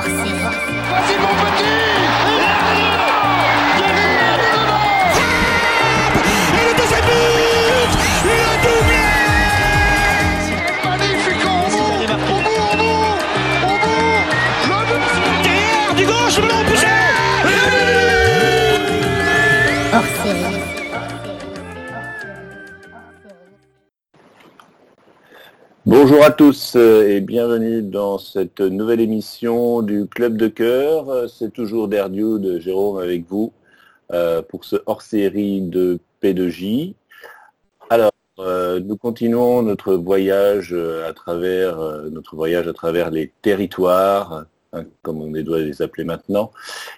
hors série. Petit Bonjour à tous euh, et bienvenue dans cette nouvelle émission du Club de Cœur. Euh, C'est toujours Derdiou de Jérôme avec vous euh, pour ce hors-série de P2J. Alors, nous continuons notre voyage à travers notre voyage à travers les territoires, hein, comme on les doit les appeler maintenant.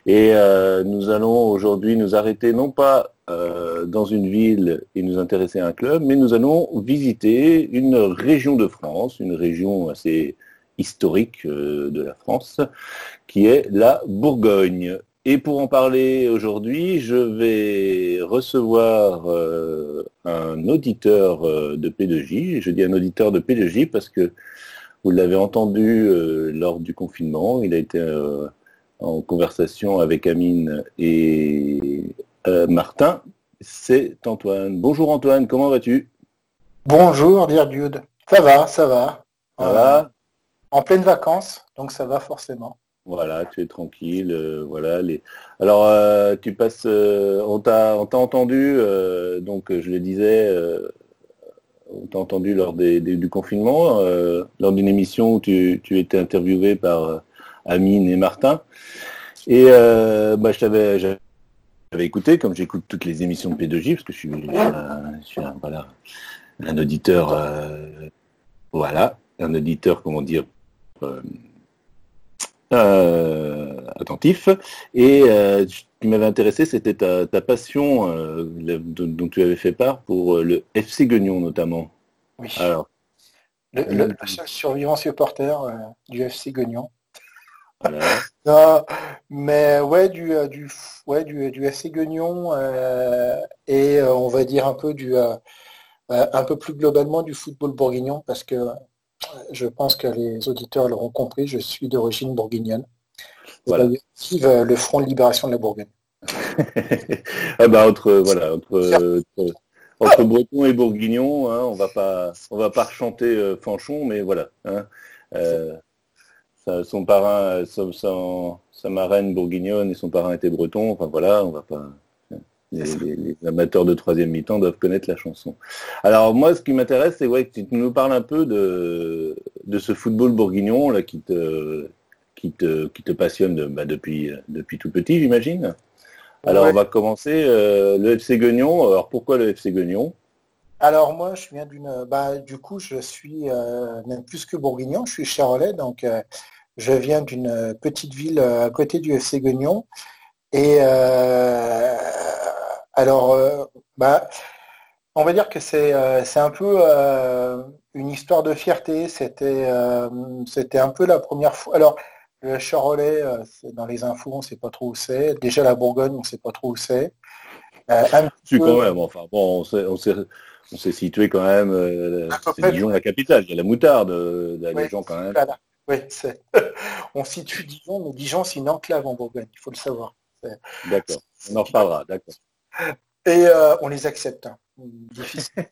Et euh, nous allons aujourd'hui nous arrêter non pas euh, dans une ville et nous intéresser à un club, mais nous allons visiter une région de France, une région assez historique euh, de la France, qui est la Bourgogne. Et pour en parler aujourd'hui, je vais recevoir euh, un auditeur euh, de P2J. Je dis un auditeur de P2J parce que vous l'avez entendu euh, lors du confinement. Il a été euh, en conversation avec Amine et euh, Martin. C'est Antoine. Bonjour Antoine, comment vas-tu? Bonjour, dear Dude. Ça va, ça va. Ça va? En pleine vacances, donc ça va forcément. Voilà, tu es tranquille. euh, voilà. Les... Alors, euh, tu passes. euh, on t'a, entendu. donc, je le disais, on t'a entendu lors du confinement, euh, lors d'une émission où tu, étais interviewé par euh, Amine et Martin. Et euh, bah, je t'avais, j'avais écouté, comme j'écoute toutes les émissions de P2J, parce que je suis, un, un- auditeur. voilà, un auditeur, comment dire. Euh, attentif. Et euh, ce qui m'avait intéressé, c'était ta, ta passion euh, dont, dont tu avais fait part pour euh, le FC Guignon notamment. Oui. Alors, le, le- le seul survivant supporter du FC Guignon. voilà. Non, mais ouais, du, du, ouais, du, du FC Guignon et on va dire un peu du, un peu plus globalement du football bourguignon parce que je pense que les auditeurs l'auront compris, je suis d'origine bourguignonne. Voilà. Euh, le Front de Libération de la Bourgogne. ah bah entre voilà entre, entre, entre Breton et Bourguignon, hein, on va pas on va pas chanter euh, Fanchon, mais voilà. Hein, euh, sa- son parrain, son- son- sa marraine bourguignonne et son parrain était breton. Enfin voilà, on va pas. Les, les- les amateurs de troisième mi-temps doivent connaître la chanson. Alors moi, ce qui m'intéresse, c'est ouais, que tu nous parles un peu de, de ce football bourguignon là qui te qui te qui te passionne de- bah, depuis depuis tout petit, j'imagine. Alors Ouais. on va commencer euh, le FC Guignon. Alors pourquoi le FC Guignon Alors moi, je viens d'une, bah, du coup, je suis euh, même plus que bourguignon, je suis charolais, donc euh, je viens d'une petite ville à côté du FC Guignon. Et euh, alors, euh, bah, on va dire que c'est euh, un peu euh, une histoire de fierté. C'était un peu la première fois. Alors, le Charolais, c'est dans les infos, on ne sait pas trop où c'est. Déjà la Bourgogne, on ne sait pas trop où c'est. Peu- quand même. Enfin bon, on s'est on s'est on s'est situé quand même. euh, peu c'est. Dijon la capitale. Il y a la moutarde. euh, gens quand même. Voilà. Oui. On situe Dijon, mais Dijon, c'est une enclave en Bourgogne, il faut le savoir. D'accord. On en reparlera. D'accord. Et euh, on les accepte. hein. Difficile.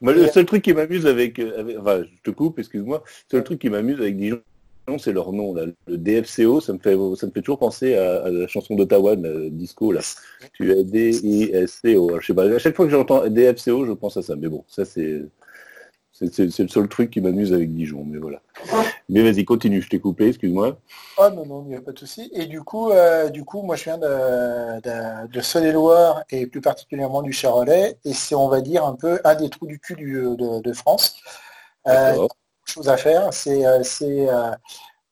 Moi, le Et- seul truc qui m'amuse avec, euh, avec- enfin, je te coupe, excuse-moi. Le seul truc qui m'amuse avec Dijon, c'est leur nom, là. Le DFCO, ça me fait, ça me fait toujours penser à, à la chanson d'Ottawa, le disco, là. Tu es D-I-S-C-O. Je sais pas. À chaque fois que j'entends DFCO, je pense à ça. Mais bon, ça, c'est, c'est, le seul truc qui m'amuse avec Dijon. Mais voilà. Mais vas-y, continue. Je t'ai coupé, excuse-moi. Oh non, non, il n'y a pas de souci. Et du coup, euh, du coup, moi je viens de, de, de Saône-et-Loire et plus particulièrement du Charolais. Et c'est, on va dire, un peu un des trous du cul du- de, de France. Euh, chose à faire. C'est, euh, c'est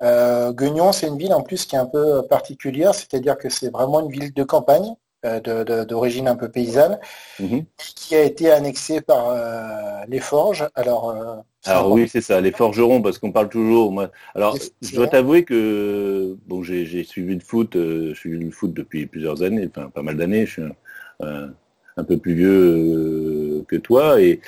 euh, Guignon, c'est une ville en plus qui est un peu particulière, c'est-à-dire que c'est vraiment une ville de campagne, d'origine un peu paysanne, Mhm. qui a été annexée par euh, les Forges. Alors, euh, Alors oui, c'est ça, les forgerons, parce qu'on parle toujours. Moi. Alors, je dois t'avouer que bon, j'ai j'ai suivi le foot, euh, je suis le foot depuis plusieurs années, enfin pas mal d'années. Je suis un, un- peu plus vieux que toi. Et,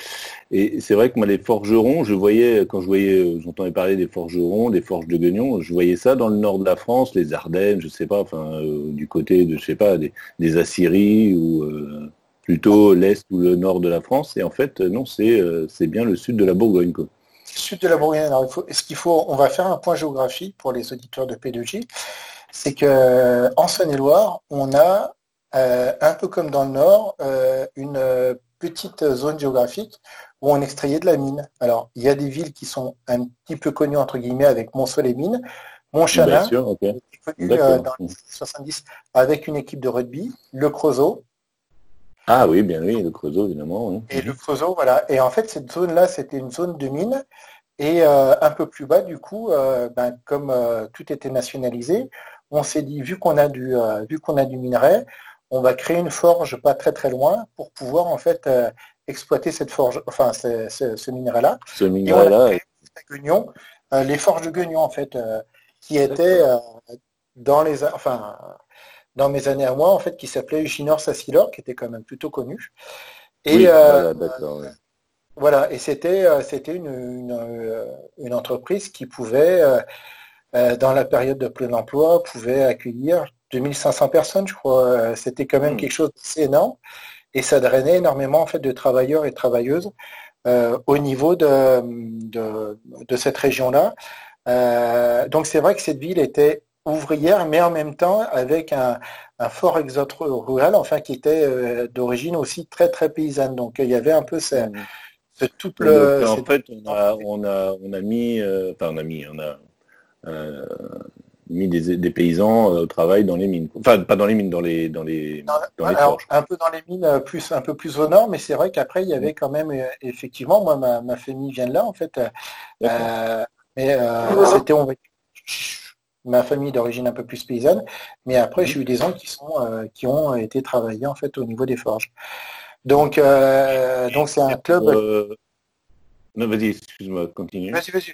c'est vrai que moi, les forgerons, je voyais, quand je voyais, j'entendais parler des forgerons, des forges de Guignon, je voyais ça dans le nord de la France, les Ardennes, je sais pas, enfin, du côté de, je sais pas, des, Assyries ou plutôt l'est ou le nord de la France. Et en fait, non, c'est bien le sud de la Bourgogne. Sud de la Bourgogne. Alors, il faut, ce qu'il faut, on va faire un point géographique pour les auditeurs de P2J. C'est que en Saône-et-Loire, on a euh, un peu comme dans le Nord, euh, une petite zone géographique où on extrayait de la mine. Alors, il y a des villes qui sont un petit peu connues entre guillemets avec Montceau-les-Mines, Montchanin, connu euh, dans les 70 avec une équipe de rugby, le Creusot, ah oui, bien oui, le Creusot, évidemment. Et le Creusot, voilà. Et en fait, cette zone-là, c'était une zone de mine. Et euh, un peu plus bas, du coup, euh, ben, comme euh, tout était nationalisé, on s'est dit, vu qu'on a du vu qu'on a du minerai, on va créer une forge pas très très loin pour pouvoir en fait exploiter cette forge, enfin ce, minerai-là. Ce minerai-là. les forges de Guignon, en fait, qui étaient dans les, enfin, dans mes années à moi, en fait, qui s'appelait Uginor Sassilor, qui était quand même plutôt connu. Et euh, voilà, et c'était euh, c'était une, euh, une, entreprise qui pouvait, dans la période de plein emploi, pouvait accueillir 2500 personnes, je crois. C'était quand même hmm. quelque chose d'assez énorme. Et ça drainait énormément en fait de travailleurs et travailleuses au niveau de, de, de cette région-là. donc c'est vrai que cette ville était ouvrière, mais en même temps avec un, fort exode rural, enfin qui était euh, d'origine aussi très très paysanne. Donc il y avait un peu ce, ce tout le. en fait, on a, on a, on a mis, euh, enfin on a mis, on a euh, mis des, paysans au travail dans les mines. Enfin, pas dans les mines, dans les dans les, dans, les forges. Un peu dans les mines, plus un peu plus au nord, mais c'est vrai qu'après il y avait quand même effectivement, moi ma, ma famille vient de là en fait. mais c'était on va ma famille d'origine un peu plus paysanne, mais après j'ai eu des gens qui sont euh, qui ont été travaillés en fait au niveau des forges. Donc euh, donc c'est un club. Euh, non, vas-y, excuse-moi, continue. Vas-y, vas-y.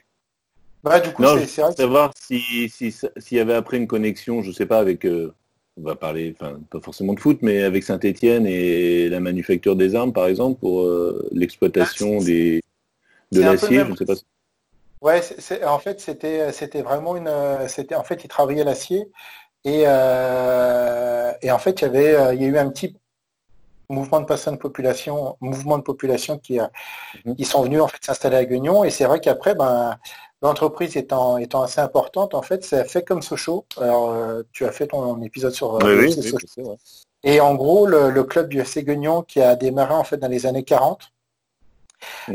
Bah, du coup, c'est vrai. Savoir s'il si, y avait après une connexion, je sais pas, avec, on va parler, enfin, pas forcément de foot, mais avec Saint-Etienne et la manufacture des armes, par exemple, pour l'exploitation ah, des de l'acier, je ne sais pas. Ouais, en fait, c'était, c'était vraiment une, c'était, en fait, il travaillait l'acier et, euh, et en fait, il y avait, euh, il y a eu un petit mouvement de personnes population, mouvement de population qui, qui sont venus en fait s'installer à Guignon et c'est vrai qu'après, ben, l'entreprise étant, étant assez importante, en fait, ça a fait comme Sochaux. Alors, euh, tu as fait ton épisode sur oui, oui, Et en gros, le, le club du FC Guignon qui a démarré en fait dans les années 40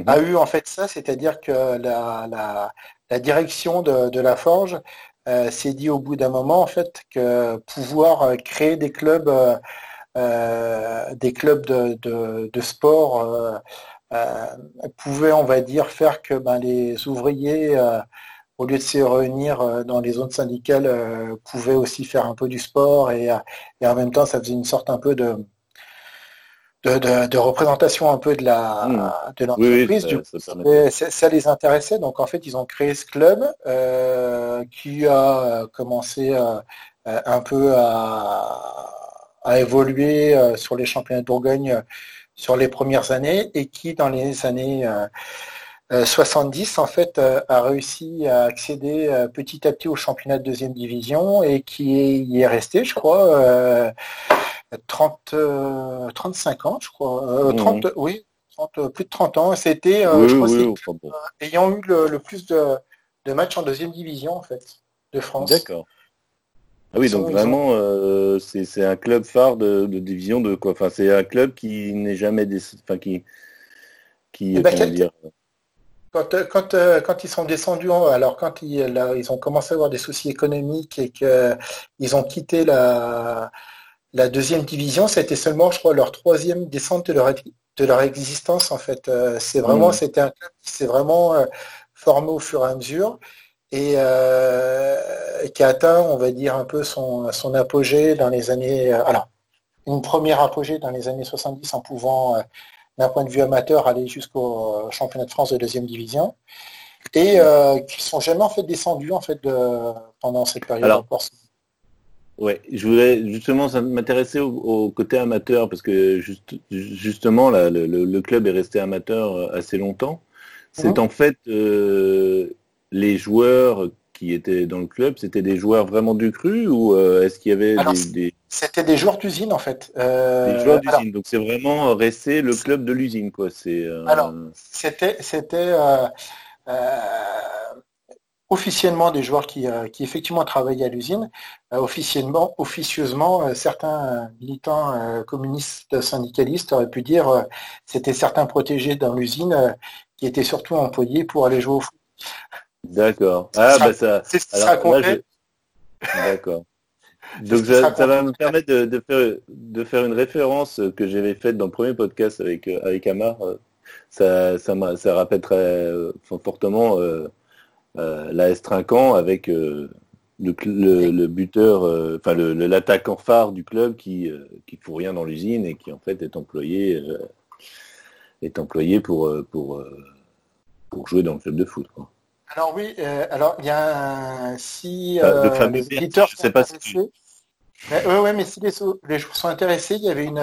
a eu en fait ça, c'est-à-dire que la, direction de, la Forge euh, s'est dit au bout d'un moment en fait que pouvoir créer des clubs, euh, des clubs de, sport euh, pouvait, on va dire, faire que ben, les ouvriers au lieu de se réunir dans les zones syndicales, pouvaient aussi faire un peu du sport et, et, en même temps ça faisait une sorte un peu de, de, représentation un peu de la hmm. de l'entreprise. ça, les intéressait. Donc en fait, ils ont créé ce club euh, qui a commencé euh, un peu à, évoluer euh, sur les championnats de Bourgogne sur les premières années et qui dans les années 70 en fait a réussi à accéder petit à petit au championnat de deuxième division et qui y est resté, je crois 30, 35 euh, ans, je crois. 30, euh, mmh. Oui, euh, plus de 30 ans. C'était, je crois, ayant eu le, plus de, matchs en deuxième division, en fait, de France. D'accord. Ah oui, donc vraiment, c'est un club phare de, division de quoi Enfin, c'est un club qui n'est jamais des, enfin qui, qui, eh ben, dire... Quand, quand, quand, ils sont descendus, alors quand ils, ils ont commencé à avoir des soucis économiques et qu'ils ont quitté la, la deuxième division, c'était seulement, je crois, leur troisième descente de leur, de leur existence, en fait. Euh, c'est vraiment, mmh. c'était un club qui s'est vraiment euh, formé au fur et à mesure euh, et qui a atteint, on va dire, un peu son, son apogée dans les années. alors, une première apogée dans les années 70 en pouvant, d'un point de vue amateur, aller jusqu'au championnat de France de deuxième division et qui sont jamais en fait descendus en fait de, pendant cette période. Alors, Ouais, je voulais justement m'intéresser au, côté amateur parce que juste, justement là, le, club est resté amateur euh, assez longtemps. C'est mhm. en fait euh, les joueurs qui étaient dans le club, c'était des joueurs vraiment du cru ou euh, est-ce qu'il y avait des, C'était des joueurs d'usine en fait. des joueurs d'usine, donc c'est vraiment resté le club de l'usine quoi. C'est. Alors c'était c'était officiellement des joueurs qui, euh, qui effectivement travaillaient à l'usine, euh, officiellement, officieusement, euh, certains militants communistes syndicalistes auraient pu dire c'était certains protégés dans l'usine qui étaient surtout employés pour aller jouer au foot. D'accord. Ah bah ça. C'est ça D'accord. Donc ça, va me permettre de, faire, de faire une référence que j'avais faite dans le premier podcast avec, avec Amar. Ça, ça, ça rappelle très fortement euh, la Trinquant avec euh, le, buteur, euh, enfin l'attaquant phare du club qui qui fout rien dans l'usine et qui en fait est employé est employé pour pour pour jouer dans le club de foot. Alors oui, alors il y a un, si les éditeurs je sais pas si mais, ouais, mais si les, les joueurs sont intéressés, il y avait une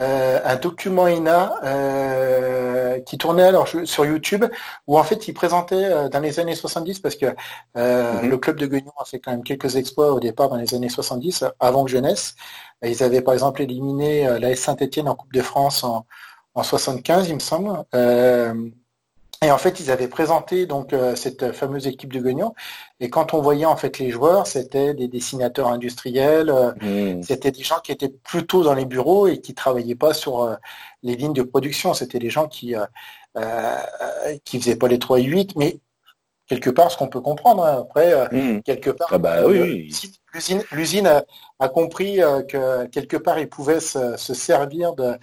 euh, un document INA euh, qui tournait alors sur YouTube où en fait il présentait euh, dans les années 70 parce que mhm. le club de Guignon a fait quand même quelques exploits au départ dans les années 70 avant que jeunesse. Ils avaient par exemple éliminé la Saint-Etienne en Coupe de France en, en 75 il me semble. Et en fait, ils avaient présenté donc euh, cette fameuse équipe de Guignon. Et quand on voyait en fait les joueurs, c'était des dessinateurs industriels, euh, mmh. c'était des gens qui étaient plutôt dans les bureaux et qui travaillaient pas sur euh, les lignes de production. C'était des gens qui qui faisaient pas les 3 et 8, mais quelque part, ce qu'on peut comprendre. Hein. Après, mmh. quelque part, ah bah, oui, l'usine a, compris que quelque part, ils pouvaient se, se servir de,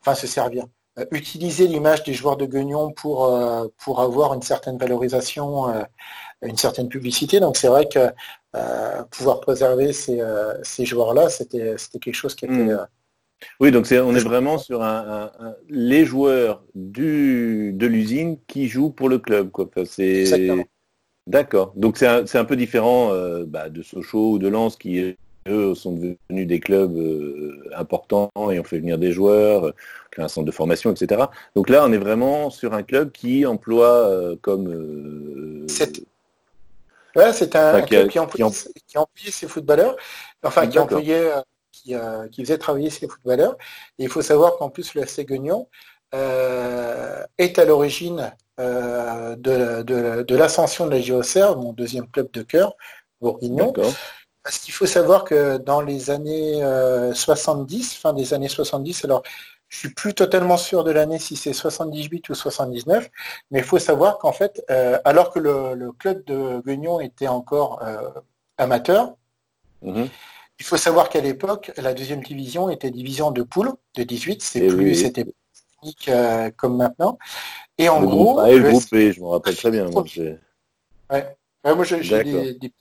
enfin se servir utiliser l'image des joueurs de Guignon pour, euh, pour avoir une certaine valorisation, euh, une certaine publicité. Donc c'est vrai que pouvoir préserver ces, ces joueurs-là, c'était quelque chose qui était... Hmm. Oui, donc on est vraiment sur un, les joueurs du, de l'usine qui jouent pour le club. Quoi. D'accord. Donc c'est un, un, peu différent bah, de Sochaux ou de Lens qui eux sont devenus des clubs euh, importants et ont fait venir des joueurs, euh, un centre de formation, etc. Donc là, on est vraiment sur un club qui emploie euh, comme... C'est un, club qui, employait, ses footballeurs, enfin qui employait, qui, faisait travailler ses footballeurs. Et il faut savoir qu'en plus, le FC est à l'origine de, l'ascension de la JOCR, mon deuxième club de cœur, Bourguignon. Parce qu'il faut savoir que dans les années 70, euh, fin des années 70, alors je suis plus totalement sûr de l'année si c'est 78 ou 79, mais il faut savoir qu'en fait, euh, alors que le, club de Guignon était encore euh, amateur, mhm. il faut savoir qu'à l'époque, la deuxième division était division de poule de 18, c'est eh plus, c'était technique comme maintenant. Et en gros, le groupe je me rappelle très bien. Moi, moi j'ai des,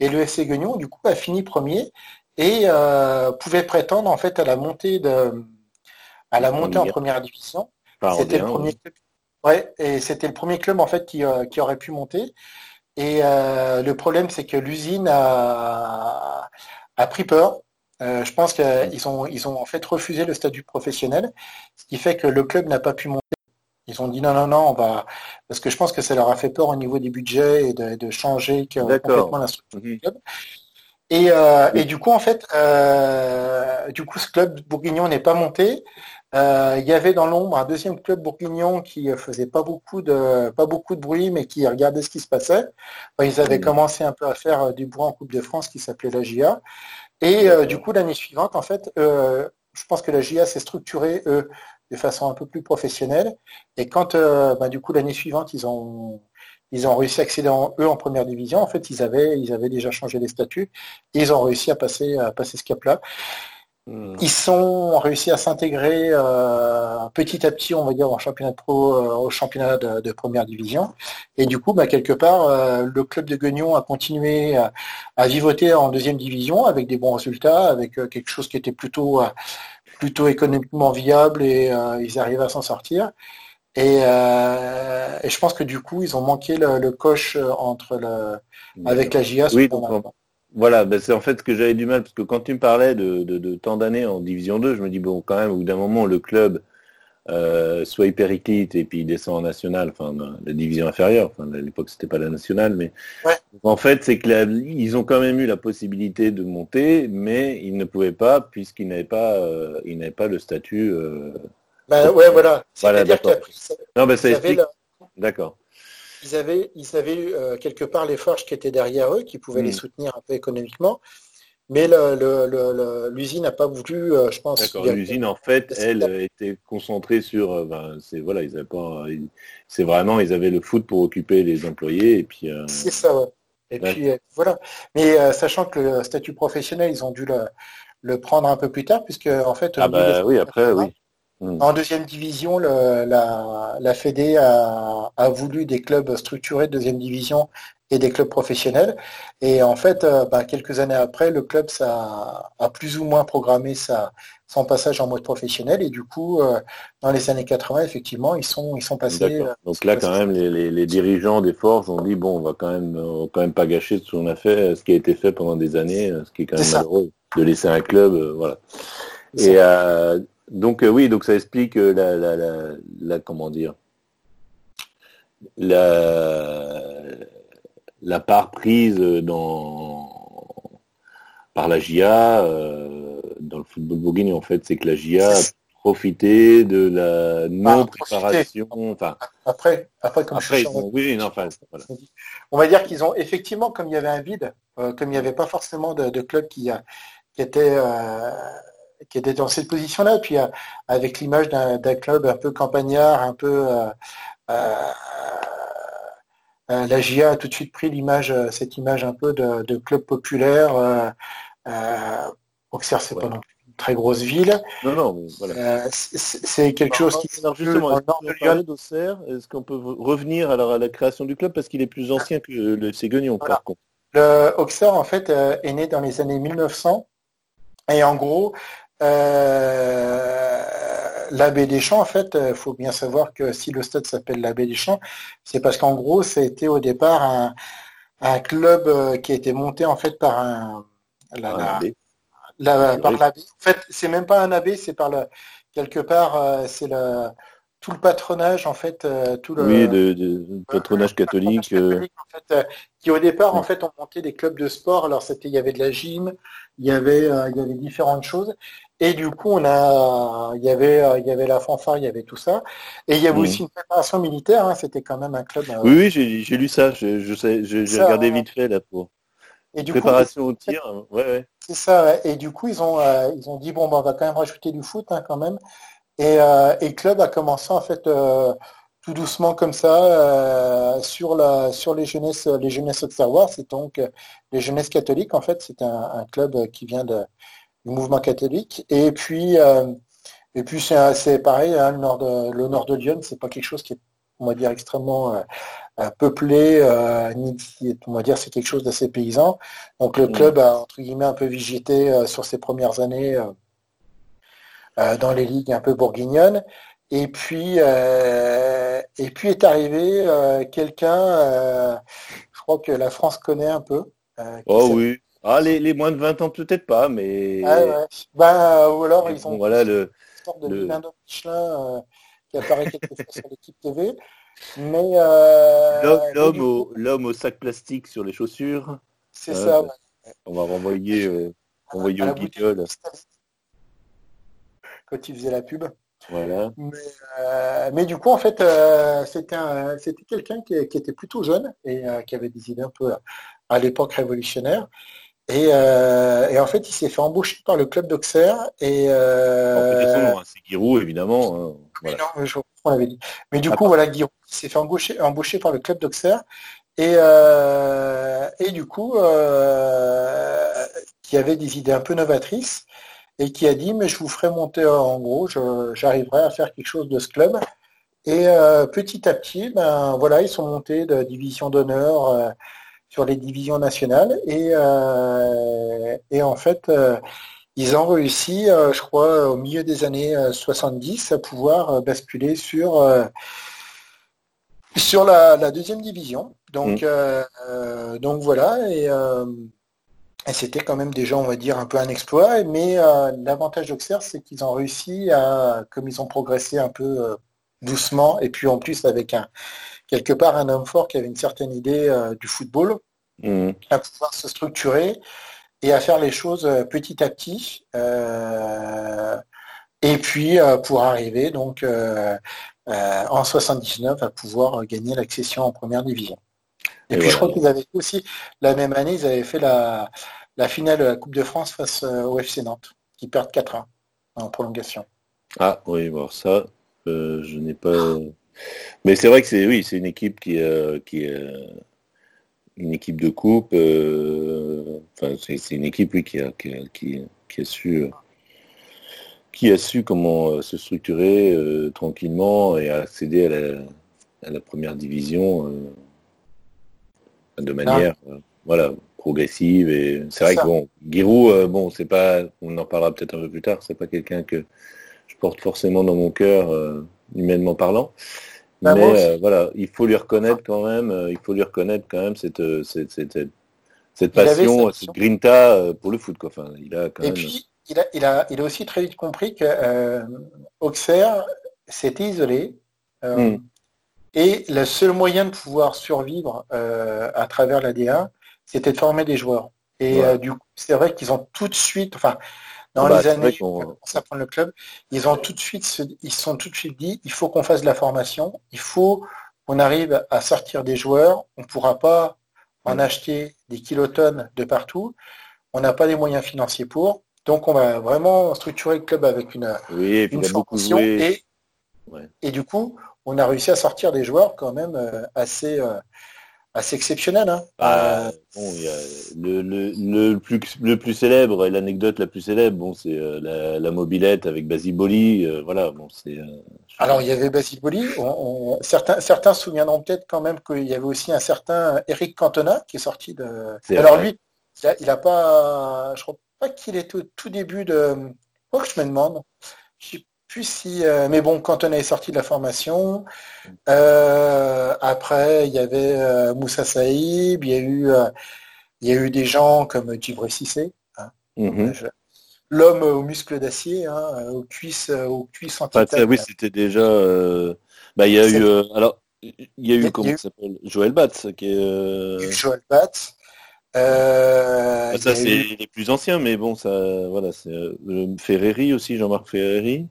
et le FC Guignon, du coup, a fini premier et euh, pouvait prétendre en fait à la montée de à la montée en première division. C'était le premier club. Ouais, et c'était le premier club en fait qui, euh, aurait pu monter. Et euh, le problème, c'est que l'usine a, a pris peur. je pense qu'ils ont, ils ont en fait refusé le statut professionnel, ce qui fait que le club n'a pas pu monter. Ils ont dit non, non, non, on va. Parce que je pense que ça leur a fait peur au niveau des budgets et de, changer complètement la structure du mhm. club. Et, euh, et, du coup, en fait, euh, du coup, ce club bourguignon n'est pas monté. Euh, il y avait dans l'ombre un deuxième club bourguignon qui faisait pas beaucoup de pas beaucoup de bruit, mais qui regardait ce qui se passait. ils avaient mhm. commencé un peu à faire du bruit en Coupe de France qui s'appelait la GIA. Et du coup, l'année suivante, en fait, je pense que la GIA s'est structurée, eux, de façon un peu plus professionnelle. Et quand, euh, bah, du coup, l'année suivante, ils ont, ils ont réussi à accéder en, eux en première division, en fait, ils avaient, ils avaient déjà changé les statuts et ils ont réussi à passer, à passer ce cap-là. Hmm. Ils sont réussi à s'intégrer euh, petit à petit, on va dire, en championnat de pro, euh, au championnat de, première division. Et du coup, bah, quelque part, le club de Guignon a continué à, à, vivoter en deuxième division avec des bons résultats, avec quelque chose qui était plutôt plutôt économiquement viable et euh, ils arrivent à s'en sortir. Euh, et, je pense que du coup, ils ont manqué le, coche euh, entre le, avec la GIA. Oui, Voilà, ben c'est en fait ce que j'avais du mal, parce que quand tu me parlais de, de, de tant d'années en Division 2, je me dis, bon, quand même, au bout d'un moment, le club euh, soit hypericlite et puis il descend en national, enfin la division inférieure, enfin à l'époque c'était pas la nationale, mais Ouais. en fait c'est que la- ils ont quand même eu la possibilité de monter, mais ils ne pouvaient pas puisqu'ils n'avaient pas, euh, ils n'avaient pas le statut. euh, Ben, ouais, voilà. D'accord. qu'après, ça- Non, ça ils avaient explique. D'accord. ils avaient, ils avaient euh, quelque part les forges qui étaient derrière eux, qui pouvaient Mm. les soutenir un peu économiquement. Mais l'usine n'a pas voulu, euh, je pense. D'accord. L'usine en fait, elle euh, était concentrée sur, euh, ben, c'est voilà, ils avaient pas, c'est vraiment, ils avaient le foot pour occuper les employés et puis. euh, C'est ça, ouais. Et Ouais. puis euh, voilà. Mais euh, sachant que le statut professionnel, ils ont dû le, le prendre un peu plus tard, puisque en fait, Ah bah oui, après 80, oui. Mm. En deuxième division, le- la, la Fédé a, a voulu des clubs structurés de deuxième division et des clubs professionnels. Et en fait, euh, bah, quelques années après, le club ça, a plus ou moins programmé sa, son passage en mode professionnel. Et du coup, euh, dans les années 80, effectivement, ils sont, ils sont passés. Euh, Donc là, quand même, les, les- les dirigeants des forges ont dit bon, on va quand même, on va quand même pas gâcher ce qu'on a fait, ce qui a été fait pendant des années, ce qui est quand même malheureux de laisser un club, voilà. Et donc oui, donc ça explique la, la, la, la- comment dire, la, la part prise dans par la GIA euh, dans le football bourguignon. En fait, c'est que la GIA a profité de la non profité. préparation, enfin. Après, après, comme je Après, suis ils ont- oui, non, enfin, voilà. On va dire qu'ils ont effectivement, comme il y avait un vide, euh, comme il n'y avait pas forcément de, de club qui, euh, qui était euh, qui était dans cette position-là, puis euh, avec l'image d'un club un peu campagnard, un peu euh, euh, euh, la GIA a tout de suite pris l'image, euh, cette image un peu de, de club populaire. Euh, euh, Auxerre, c'est pas Ouais. non plus une très grosse ville. Non, non, mais voilà. Euh, c'est quelque chose qui Alors justement, dans le nord de d'Auxerre? Est-ce qu'on peut revenir alors à la création du club? Parce qu'il est plus ancien que le Ségognon, Voilà. par contre. Le Auxerre, en fait, euh, est né dans les années 1900. Et en gros, euh, l'abbé des Champs, en fait, il faut bien savoir que si le stade s'appelle l'abbé des Champs, c'est parce qu'en gros, ça a été au départ un, un club euh, qui a été monté en fait par un la- la- par l'abbé. En fait, c'est même pas un abbé, c'est par le quelque part, euh, c'est le tout le patronage en fait, euh, tout le oui, de, de patronage catholique. euh, catholique, en fait, euh, qui au départ en Mm. fait ont monté des clubs de sport. Alors c'était, il y avait de la gym, il y avait, euh, il y avait différentes choses. Et du coup, on a, il y avait, euh, il y avait la fanfare, il y avait tout ça. Et il y avait Mm. aussi une préparation militaire. hein, c'était quand même un club. euh, Oui, oui, j'ai lu ça. je- je regardé vite fait là pour et du coup, préparation au tir. hein. Ouais, ouais. C'est ça, ouais. et du coup, ils ont, euh, ils ont dit, bon, bah, on va quand même rajouter du foot hein, quand même. Et, euh, et le club a commencé en fait tout doucement comme ça sur, la, sur les jeunesses, les jeunesses auxerrois. C'est donc les jeunesses catholiques, en fait, c'est un, un club qui vient de, du mouvement catholique. Et puis, euh, et puis c'est pareil, hein, le, nord de, le nord de Lyon, c'est pas quelque chose qui est, on va dire, extrêmement euh, euh, peuplé, euh, ni, on va dire, c'est quelque chose d'assez paysan. Donc le Mm. club a entre guillemets un peu euh, sur ses premières années dans les ligues un peu bourguignonnes. Et puis, et puis est arrivé quelqu'un, je crois que la France connaît un peu. Oh oui. Ah, les, les moins de 20 ans peut-être pas, mais ouais. Ben, euh, ou alors ils bon, ont voilà le. une sorte de le- Michelin euh, qui apparaît quelquefois sur l'équipe TV. Mais euh, L'homme au, l'homme au sac plastique sur les chaussures. c'est Ouais, ça. ouais. ouais. On va renvoyer, euh, renvoyer À au guignol. quand il faisait la pub. Voilà. Mais, euh, mais du coup, en fait, euh, c'était un- c'était quelqu'un qui, qui était plutôt jeune et euh, qui avait des idées un peu à, à l'époque révolutionnaire. Et, euh, et en fait, il s'est fait embaucher par le club d'Auxerre. Et euh, hein, c'est Giroud évidemment. hein. Voilà. non, je dit. Mais du Ah, coup, voilà, Guillaume s'est fait embaucher, embaucher par le club d'Auxerre. Et, euh, et du coup, qui avait des idées un peu novatrices et qui a dit, mais je vous ferai monter en gros, j'arriverai à faire quelque chose de ce club. Et petit à petit, ben voilà, ils sont montés de division d'honneur sur les divisions nationales. Et, euh, et en fait, euh, ils ont réussi, euh, je crois, au milieu des années euh, 70, à pouvoir basculer sur, sur la, la deuxième division. Donc, Mm. euh, donc voilà. Et, euh, Et c'était quand même déjà, on va dire, un peu un exploit. Mais euh, l'avantage d'Auxerre, c'est qu'ils ont réussi à, comme ils ont progressé un peu doucement, et puis en plus avec un quelque part un homme fort qui avait une certaine idée euh, du football, Mhm. à pouvoir se structurer et à faire les choses euh, petit à petit. euh, et puis pour arriver donc en 79 à pouvoir gagner l'accession en première division. Et, Et puis je crois qu'ils avaient aussi la même année, ils avaient fait la, la finale de la Coupe de France face au FC Nantes, qui perdent 4-1 en prolongation. Ah oui, bon ça, euh, je n'ai pas. Mais c'est vrai que c'est oui, c'est une équipe qui euh, qui est une équipe de coupe. euh, Enfin, c'est une équipe oui, qui a qui a, qui, qui a su qui a su comment euh, se structurer euh, tranquillement et accéder à la, à la première division euh, de manière euh, voilà progressive et c'est vrai Ça. que bon Giroud euh, bon c'est pas on en parlera peut-être un peu plus tard c'est pas quelqu'un que je porte forcément dans mon cœur euh, humainement parlant Bah, mais euh, voilà il faut lui reconnaître quand même euh, il faut lui reconnaître quand même cette euh, cette, cette, cette passion cette grinta pour le foot quoi enfin il a quand Et même puis, il a, il, a, il a aussi très vite compris que Auxerre s'était isolé. euh, Mm. Et le seul moyen de pouvoir survivre euh, à travers la D1, c'était de former des joueurs. Et Ouais. euh, du coup, c'est vrai qu'ils ont tout de suite, enfin, dans Bah, les années où on commence à prendre le club, ils ont tout de suite, se- ils sont tout de suite dit, il faut qu'on fasse de la formation, il faut qu'on arrive à sortir des joueurs, on ne pourra pas en Mm. acheter des kilotonnes de partout, on n'a pas les moyens financiers pour, donc on va vraiment structurer le club avec une, oui et puis une formation et, Ouais. et du coup, on a réussi à sortir des joueurs quand même euh, assez, euh, assez exceptionnels. hein. Ah, Euh, bon, il y a le, le, le plus, le plus célèbre et l'anecdote la plus célèbre, bon, c'est euh, la, la mobilette avec Basiboli. euh, voilà, bon, c'est. euh, alors il y avait Basile Boli, on- on- certains, certains se souviendront peut-être quand même qu'il y avait aussi un certain Eric Cantona qui est sorti de. Alors vrai. lui, il a, il a pas, je crois pas qu'il était au tout début de. Quoi que je me demande. Je plus si, euh, mais bon, Cantona est sorti de la formation. Euh, après, il y avait euh, Moussa Saïb, il y a eu, il y a eu des gens comme Djibril Cissé, mhm. je- l'homme aux muscles d'acier, hein, aux cuisses, aux cuisses anti ça, oui, c'était déjà. bah, il y a eu. alors, il y a eu comment il s'appelle Joël Batz, qui est. Joël Batz. Euh, bah, y ça, c'est eu- les plus anciens, mais bon, ça, voilà, c'est Ferreri aussi, Jean-Marc Ferreri.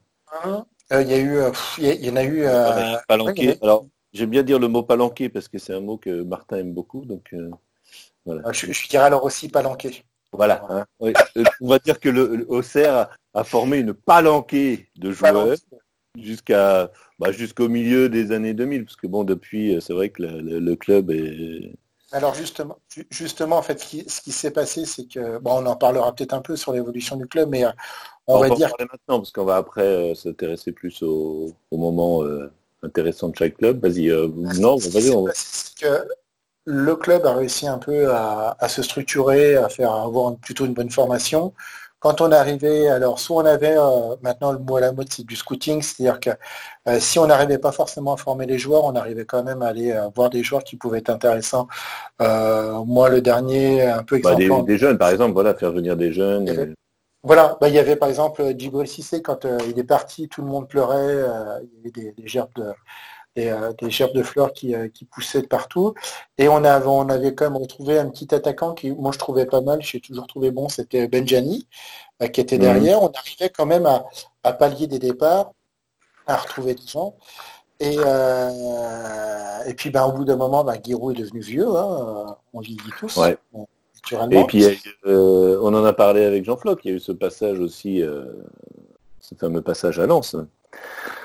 Euh, il y a eu, euh, il y en a eu. euh, Voilà, Palanqué. ouais, il y en a- Alors, j'aime bien dire le mot palanqué parce que c'est un mot que Martin aime beaucoup, donc. euh, je, je dirais alors aussi Palanqué. Voilà. hein. Oui. On va dire que le, le Auxerre a, formé une palanquée de joueurs jusqu'à bah, jusqu'au milieu des années 2000, parce que bon, depuis, c'est vrai que le, le- le club est. Alors justement, ju- justement, en fait, ce qui, s'est passé, c'est que, bon, on en parlera peut-être un peu sur l'évolution du club, mais euh, on, va va en dire parler maintenant, parce qu'on va après euh, s'intéresser plus au, au moment euh, intéressant de chaque club. Vas-y, euh, non, Ce qui vas-y, s'est on va. passé, c'est que le club a réussi un peu à, à se structurer, à faire à avoir plutôt une bonne formation. Quand on arrivait, alors soit on avait, euh, maintenant le mot à la mode c'est du scouting, c'est-à-dire que euh, si on n'arrivait pas forcément à former les joueurs, on arrivait quand même à aller euh, voir des joueurs qui pouvaient être intéressants. Moi le dernier, un peu Bah, des, exemplaire, des jeunes, par exemple, voilà, faire venir des jeunes. Et- Voilà, bah, il y avait par exemple Djibril Cissé, quand euh, il est parti, tout le monde pleurait, euh, il y avait des, des gerbes de, des, euh, des gerbes de fleurs qui, euh, qui poussaient de partout. Et on avait, on avait quand même retrouvé un petit attaquant qui, moi je trouvais pas mal, j'ai toujours trouvé bon, c'était Benjani, euh, qui était Mhm. derrière. On arrivait quand même à, à pallier des départs, à retrouver des gens. Et, euh, et puis ben, au bout d'un moment, ben, Giroud est devenu vieux, hein, on vieillit tous, Ouais. Et puis, euh, on en a parlé avec Jean Floc, il y a eu ce passage aussi, euh, ce fameux passage à Lens.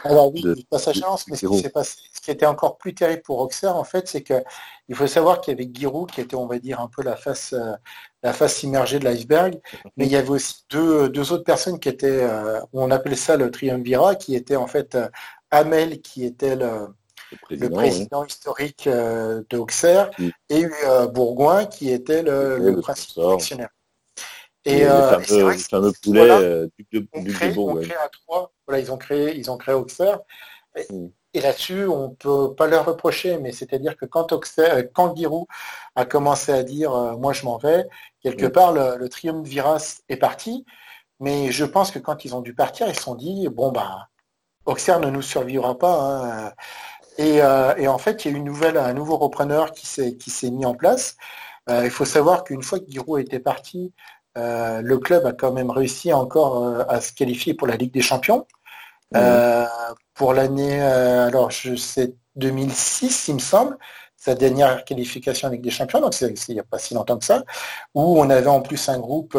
Alors oui, de- il passe à chance, mais ce qui s'est passé, ce qui était encore plus terrible pour Auxerre, en fait, c'est que il faut savoir qu'il y avait Giroud qui était, on va dire, un peu la face, euh, la face immergée de l'iceberg, mais il y avait aussi deux, deux autres personnes qui étaient, euh, on appelait ça le triumvirat, qui était en fait euh, Hamel, qui était le, Le le président, historique euh, de Auxerre, Mm. et Bourgoin, qui était le, principal actionnaire. Et, Et, les fameux, et c'est vrai les que fameux poulets voilà, Duc de, on Duc de crée, on Bourgogne. crée à trois. Voilà, ils ont créé, ils ont créé Auxerre. Et, Mm. et là-dessus, on peut pas leur reprocher, mais c'est-à-dire que quand, Giroud a commencé à dire moi je m'en vais, quelque part le, le triomphe Viras est parti. Mais je pense que quand ils ont dû partir, ils se sont dit bon bah Auxerre ne nous survivra pas. Hein. Et, et, en fait, il y a une nouvelle, un nouveau repreneur qui s'est mis en place. Euh, il faut savoir qu'une fois que Giroud était parti, euh, le club a quand même réussi encore euh, à se qualifier pour la Ligue des Champions. Pour l'année, alors je sais 2006, il me semble, sa dernière qualification Ligue des Champions, donc c'est il n'y a pas si longtemps que ça, où on avait en plus un groupe,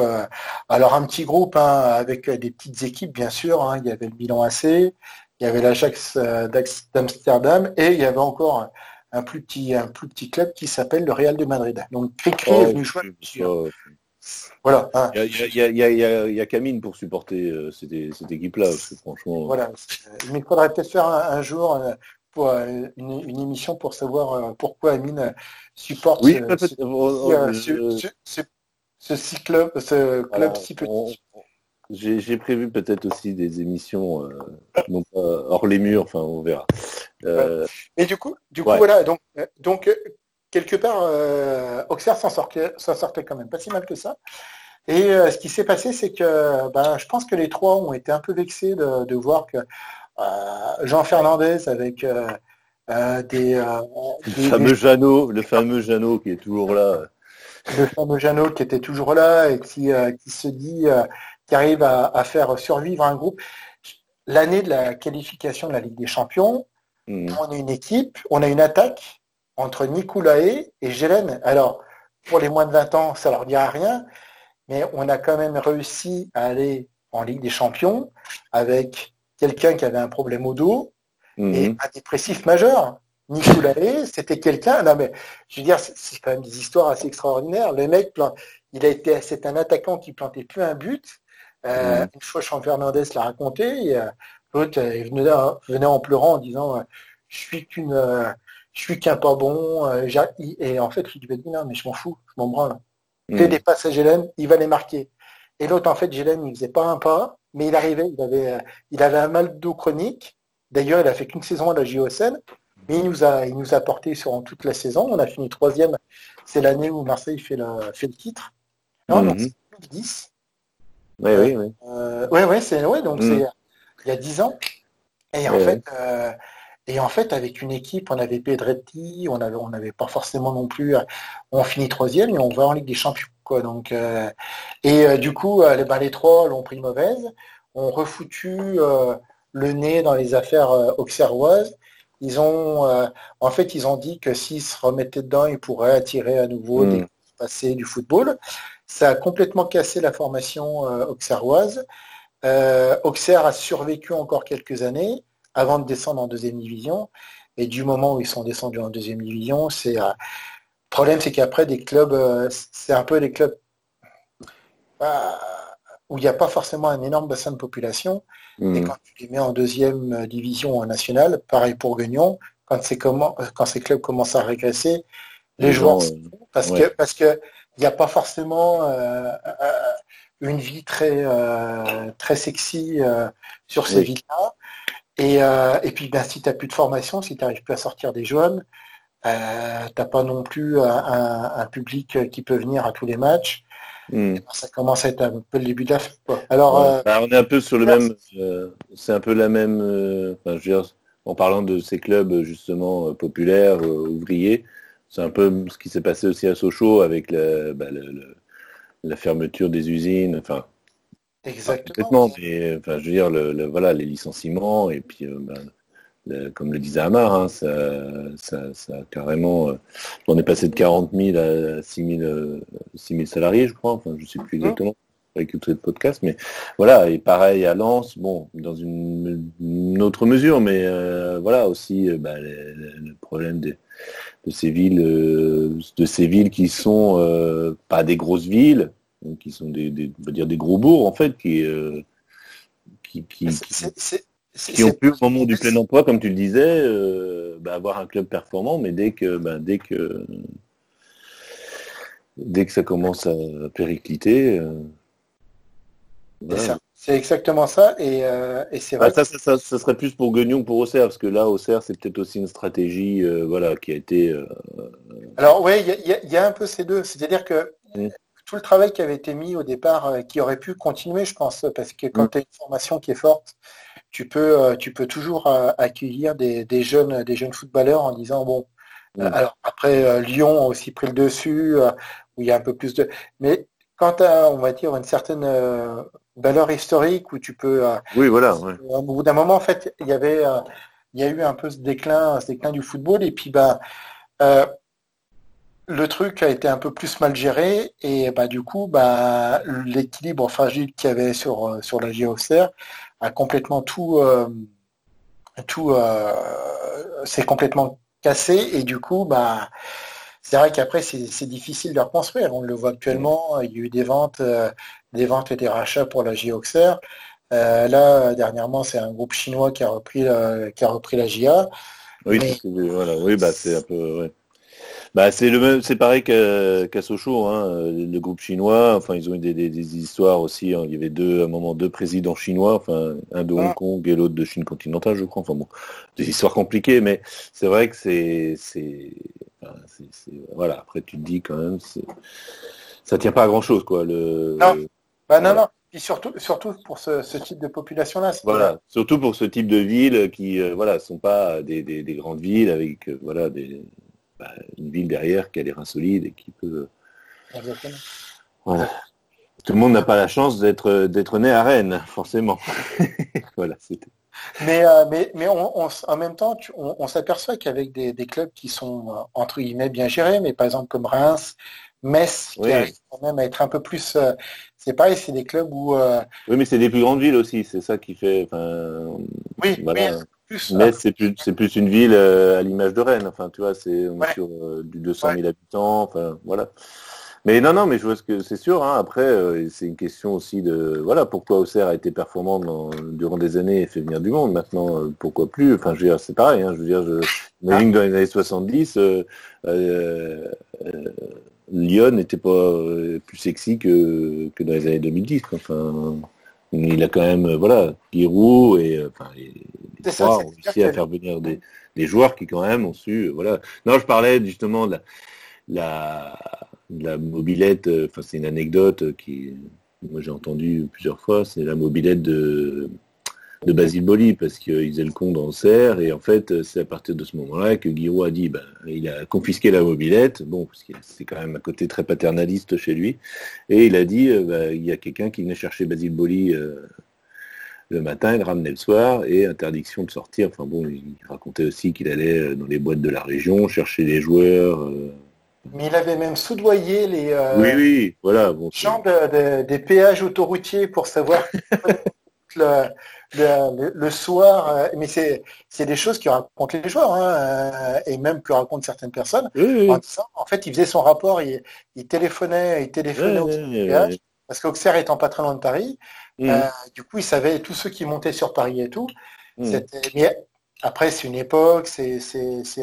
alors un petit groupe hein, avec des petites équipes bien sûr, hein. il y avait le Milan AC, il y avait l'Ajax d'Amsterdam et il y avait encore un plus petit, un plus petit club qui s'appelle le Real de Madrid. Donc Cricri est venu jouer. Voilà. Il y, a, Camille pour supporter euh, cette, équipe-là, franchement. Voilà. Mais il faudrait peut-être faire un, jour euh, pour, euh, une, émission pour savoir pourquoi Amine supporte ce, club, ce club si petit. J'ai prévu peut-être aussi des émissions, euh, non pas hors les murs, enfin on verra. Euh, Et du coup, du coup voilà, donc, euh, donc quelque part, euh, Auxerre s'en sortait, sortait quand même pas si mal que ça. Et ce qui s'est passé, c'est que ben, je pense que les trois ont été un peu vexés de, voir que Jean Fernandez avec des, le fameux Jeannot, le fameux Jeannot qui est toujours là. Le fameux Jeannot qui était toujours là et qui, qui se dit qui arrive à, faire survivre un groupe. L'année de la qualification de la Ligue des Champions, hmm. on a une équipe, on a une attaque entre Nicolae et Gélène. Alors, pour les moins de 20 ans, ça leur dira rien, mais on a quand même réussi à aller en Ligue des Champions avec quelqu'un qui avait un problème au dos hmm. et un dépressif majeur. Nicolae, c'était quelqu'un, non mais je veux dire, c'est quand même des histoires assez extraordinaires. Le mec, il a été, c'est un attaquant qui plantait plus un but, euh, une fois, Jean Fernandez l'a raconté. L'autre euh, venait, en pleurant en disant euh, Je suis qu'une, je suis qu'un pas bon. et en fait, je lui dis Non, mais je m'en fous, je m'en branle. Fais des passes à Gélène, il va les marquer. Et l'autre, en fait, Gélène, il faisait pas un pas, mais il arrivait, il avait, il avait un mal d'eau chronique. D'ailleurs, il a fait qu'une saison à la JOSN, mais il nous a, il nous a porté sur toute la saison. On a fini troisième. C'est l'année où Marseille fait le, fait le titre. Non, non, c'est 2010. Oui, oui, oui. Euh, ouais, ouais, c'est ouais, donc c'est mm. il y a dix ans. Et en fait, euh, et en fait, avec une équipe, on avait Pedretti, on avait, on n'avait pas forcément non plus, euh, on finit troisième et on va en Ligue des Champions, quoi. Donc, euh, et euh, du coup, les, ben, les trois l'ont pris mauvaise, ont refoutu le nez dans les affaires auxerroises. Ils ont, en fait, ils ont dit que s'ils se remettaient dedans, ils pourraient attirer à nouveau mm. des passés du football. Ça a complètement cassé la formation auxerroise. Auxerre a survécu encore quelques années avant de descendre en deuxième division. Et du moment où ils sont descendus en deuxième division, c'est euh, le problème, c'est qu'après des clubs, c'est un peu des clubs où il n'y a pas forcément un énorme bassin de population. Mmh. Et quand tu les mets en deuxième division en national, pareil pour Guignon, quand, quand ces clubs commencent à régresser, les, joueurs, parce que parce que il n'y a pas forcément euh, euh, une vie très, euh, très sexy sur ces villes-là. Et, puis, ben, si tu n'as plus de formation, si tu n'arrives plus à sortir des jeunes, tu n'as pas non plus un, public qui peut venir à tous les matchs. Hmm. Ça commence à être un peu le début de la fin. Alors, bah, on est un peu sur le même, c'est un peu la même, en parlant de ces clubs justement populaires, ouvriers, c'est un peu ce qui s'est passé aussi à Sochaux avec bah, la fermeture des usines. Enfin, Exactement. mais enfin, je veux dire, le, voilà, les licenciements et puis, euh, bah, comme le disait Amar, hein, ça, ça, a carrément, euh, on est passé de 40 000 à 6 000, salariés, je crois. Enfin, je sais plus mmh. exactement avec tout le podcast, mais voilà, et pareil à Lens, bon, dans une, autre mesure, mais euh, voilà aussi bah, le problème des de ces villes, de ces villes qui sont pas des grosses villes, qui sont des, dire des gros bourgs en fait, qui euh, qui, qui, ont pu au moment du plein emploi, comme tu le disais, bah, avoir un club performant, mais dès que bah, dès que dès que ça commence à péricliter. C'est exactement ça, et, euh, et c'est vrai. Ah, ça, ça, ça, ça serait plus pour Guignon que pour Auxerre, parce que là, Auxerre, c'est peut-être aussi une stratégie, euh, voilà, qui a été. euh, Alors oui, y y, il y a un peu ces deux. C'est-à-dire que Mm. Tout le travail qui avait été mis au départ, euh, qui aurait pu continuer, je pense, parce que quand Mm. tu as une formation qui est forte, tu peux, euh, tu peux toujours euh, accueillir des, des jeunes, des jeunes footballeurs en disant bon. Mm. alors après, Lyon a aussi pris le dessus, où il y a un peu plus de. Mais quand tu as, on va dire, une certaine valeur historique, où tu peux Oui, voilà. ouais. au bout d'un moment, en fait, il y avait, il y a eu un peu ce déclin, ce déclin du football, et puis bah, euh, le truc a été un peu plus mal géré, et bah du coup, bah l'équilibre fragile qu'il y avait sur euh, sur la JOCR a complètement tout, euh, tout, euh, s'est complètement cassé, et du coup, bah c'est vrai qu'après c'est c'est difficile de reconstruire. On le voit actuellement, il y a eu des ventes, euh, des ventes et des rachats pour la. Euh, là, dernièrement, c'est un groupe chinois qui a repris la, qui a repris la JA. Oui, Mais- c'est- voilà, oui, bah c'est un peu, ouais. Bah c'est le même, c'est pareil qu'à qu'à Sochaux, hein, euh, le groupe chinois. Enfin, ils ont eu des, des- des histoires aussi. hein. Il y avait deux, à un moment, deux présidents chinois, enfin un de Hong Ah. Kong et l'autre de Chine continentale, je crois. Enfin bon, des histoires compliquées, mais c'est vrai que c'est, voilà. Après, tu te dis quand même, ça tient pas à grand chose, quoi. Le, Non. Bah non, non. Puis surtout, surtout pour ce, ce type de population-là. Voilà, surtout pour ce type de villes qui, euh, voilà, sont pas des, des- des grandes villes avec, euh, voilà, des, bah, une ville derrière qui a les reins solides et qui peut, Exactement. voilà. Tout le monde n'a pas la chance d'être d'être né à Rennes, forcément. voilà, c'était. Mais, euh, mais, mais on, en même temps, tu- on, on s'aperçoit qu'avec des, des clubs qui sont euh, entre guillemets bien gérés, mais par exemple comme Reims, Metz, qui Oui. arrivent quand même à être un peu plus. euh, c'est pareil, c'est des clubs où. euh, Oui, mais c'est des plus grandes villes aussi, c'est ça qui fait. Oui, Voilà. oui, plus. mais c'est plus c'est plus une ville euh, à l'image de Rennes. Enfin, tu vois, c'est on est Ouais. sur euh, du 200 000 Ouais. habitants. Enfin, voilà. Mais non, non, mais je vois ce que c'est sûr. Hein, après, euh, c'est une question aussi de voilà pourquoi Auxerre a été performant dans- durant des années et fait venir du monde. Maintenant, euh, pourquoi plus? Enfin, je veux dire, c'est pareil. Hein, je veux dire, je, j'imagine que dans les années 70, euh, euh, euh, Lyon n'était pas plus sexy que, que dans les années 2010. quoi. Enfin, il a quand même, euh, voilà, Giroud et euh, enfin, les, les C'est ça, trois ont réussi à faire venir des, des joueurs qui quand même ont su, euh, voilà. Non, je parlais justement de la, la, de la mobilette, enfin c'est une anecdote qui, moi j'ai entendu plusieurs fois, c'est la mobilette de, de Basile Boli parce qu'il faisait le con dans le cerf et en fait c'est à partir de ce moment-là que Giroud a dit, ben, il a confisqué la mobilette, bon parce que c'est quand même un côté très paternaliste chez lui, et il a dit, euh, ben, il y a quelqu'un qui venait chercher Basile Boli euh, le matin, il ramenait le soir et interdiction de sortir. Enfin bon, il racontait aussi qu'il allait euh, dans les boîtes de la région chercher les joueurs. euh. Mais il avait même soudoyé les euh, Oui, oui, voilà. Bon, gens de- de- des péages autoroutiers pour savoir le, le, soir. euh, mais c'est des choses que racontent les joueurs hein, euh, et même que racontent certaines personnes. Oui, oui, En, fait, il faisait son rapport, il, il téléphonait, il téléphonait au parce qu'Auxerre étant pas très loin de Paris, Mhm. euh, du coup, il savait tous ceux qui montaient sur Paris et tout. C'était- Mais après, c'est une époque, c'est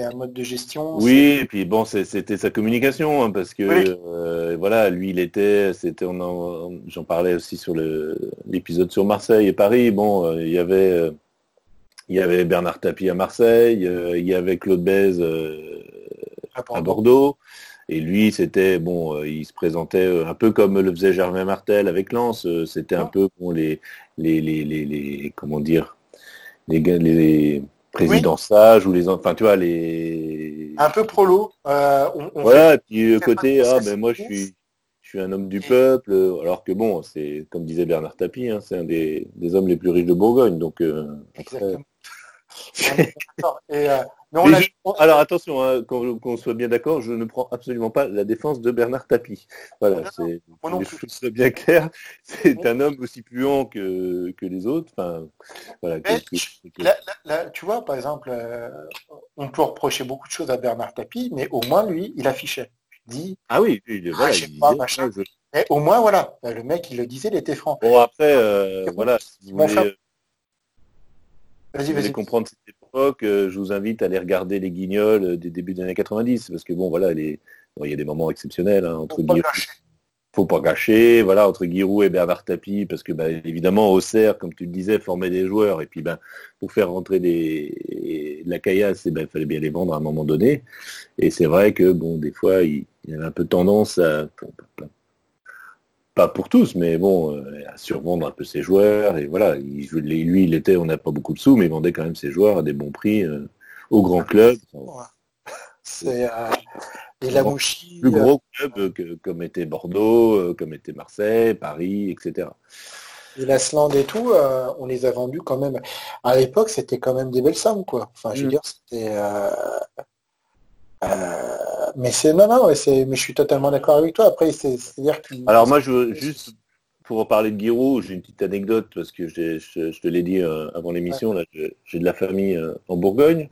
un mode de gestion. Oui, et puis bon, c'était sa communication, hein, parce que Oui. euh, voilà, lui, il était, c'était, on en- j'en parlais aussi sur l'épisode sur Marseille et Paris. Bon, euh, il y avait, euh, il y avait Bernard Tapie à Marseille, il y avait Claude Bèze à Bordeaux. Et lui, c'était bon, il se présentait un peu comme le faisait Germain Martel avec Lens. C'était un Ah. peu bon les les, les, les, les- comment dire les, gars- les présidents sages ou les enfin tu vois les Un peu prolo. euh, on, on voilà et puis le fait côté ah ben moi je suis je suis un homme du peuple euh, alors que bon c'est comme disait Bernard Tapie hein, c'est un des, des hommes les plus riches de Bourgogne donc euh, après-. Et, euh, mais on Mais a- je- alors attention, hein, qu'on soit bien d'accord, je ne prends absolument pas la défense de Bernard Tapie. Voilà, c'est bien claires. C'est un homme aussi puant que, que les autres. Enfin, voilà. Mais que- que- que- Là, là, là, tu vois, par exemple, euh, on peut reprocher beaucoup de choses à Bernard Tapie, mais au moins, lui, il affichait. Il dit, Ah oui, il- voilà, je sais il pas, disait, machin. ah, je- mais au moins, voilà, le mec, il le disait, il était franc. Bon après, euh, voilà, si vous Mon voulez, frère- si Vas-y, vous voulez vas-y. comprendre cette époque, euh, je vous invite à aller regarder les guignols euh, des débuts des années 90, parce que bon, voilà, les... bon, il y a des moments exceptionnels hein, entre lâcher. faut pas gâcher, voilà, entre Giroud et Bernard Tapie, parce que bah, évidemment, Auxerre, comme tu le disais, formait des joueurs, et puis ben, pour faire rentrer des, la caillasse, il ben, fallait bien les vendre à un moment donné. Et c'est vrai que bon, des fois, il, y avait un peu tendance à pas pour tous, mais bon, euh, à survendre un peu ses joueurs. Et voilà, il, lui, il était, on n'a pas beaucoup de sous, mais il vendait quand même ses joueurs à des bons prix euh, au grand club. C'est la Mouchi. Plus gros club que, comme était Bordeaux, euh, comme était Marseille, Paris, etc. Et l'Asland et tout, euh, on les a vendus quand même. À l'époque, c'était quand même des belles sommes, quoi. Enfin, je veux mm. dire, c'était. Euh, mais c'est non, non, c'est, mais je suis totalement d'accord avec toi. Après, c'est, à dire que. Alors moi, je veux juste pour parler de Giroud, j'ai une petite anecdote parce que je, te l'ai dit avant l'émission. Là, j'ai de la famille en Bourgogne,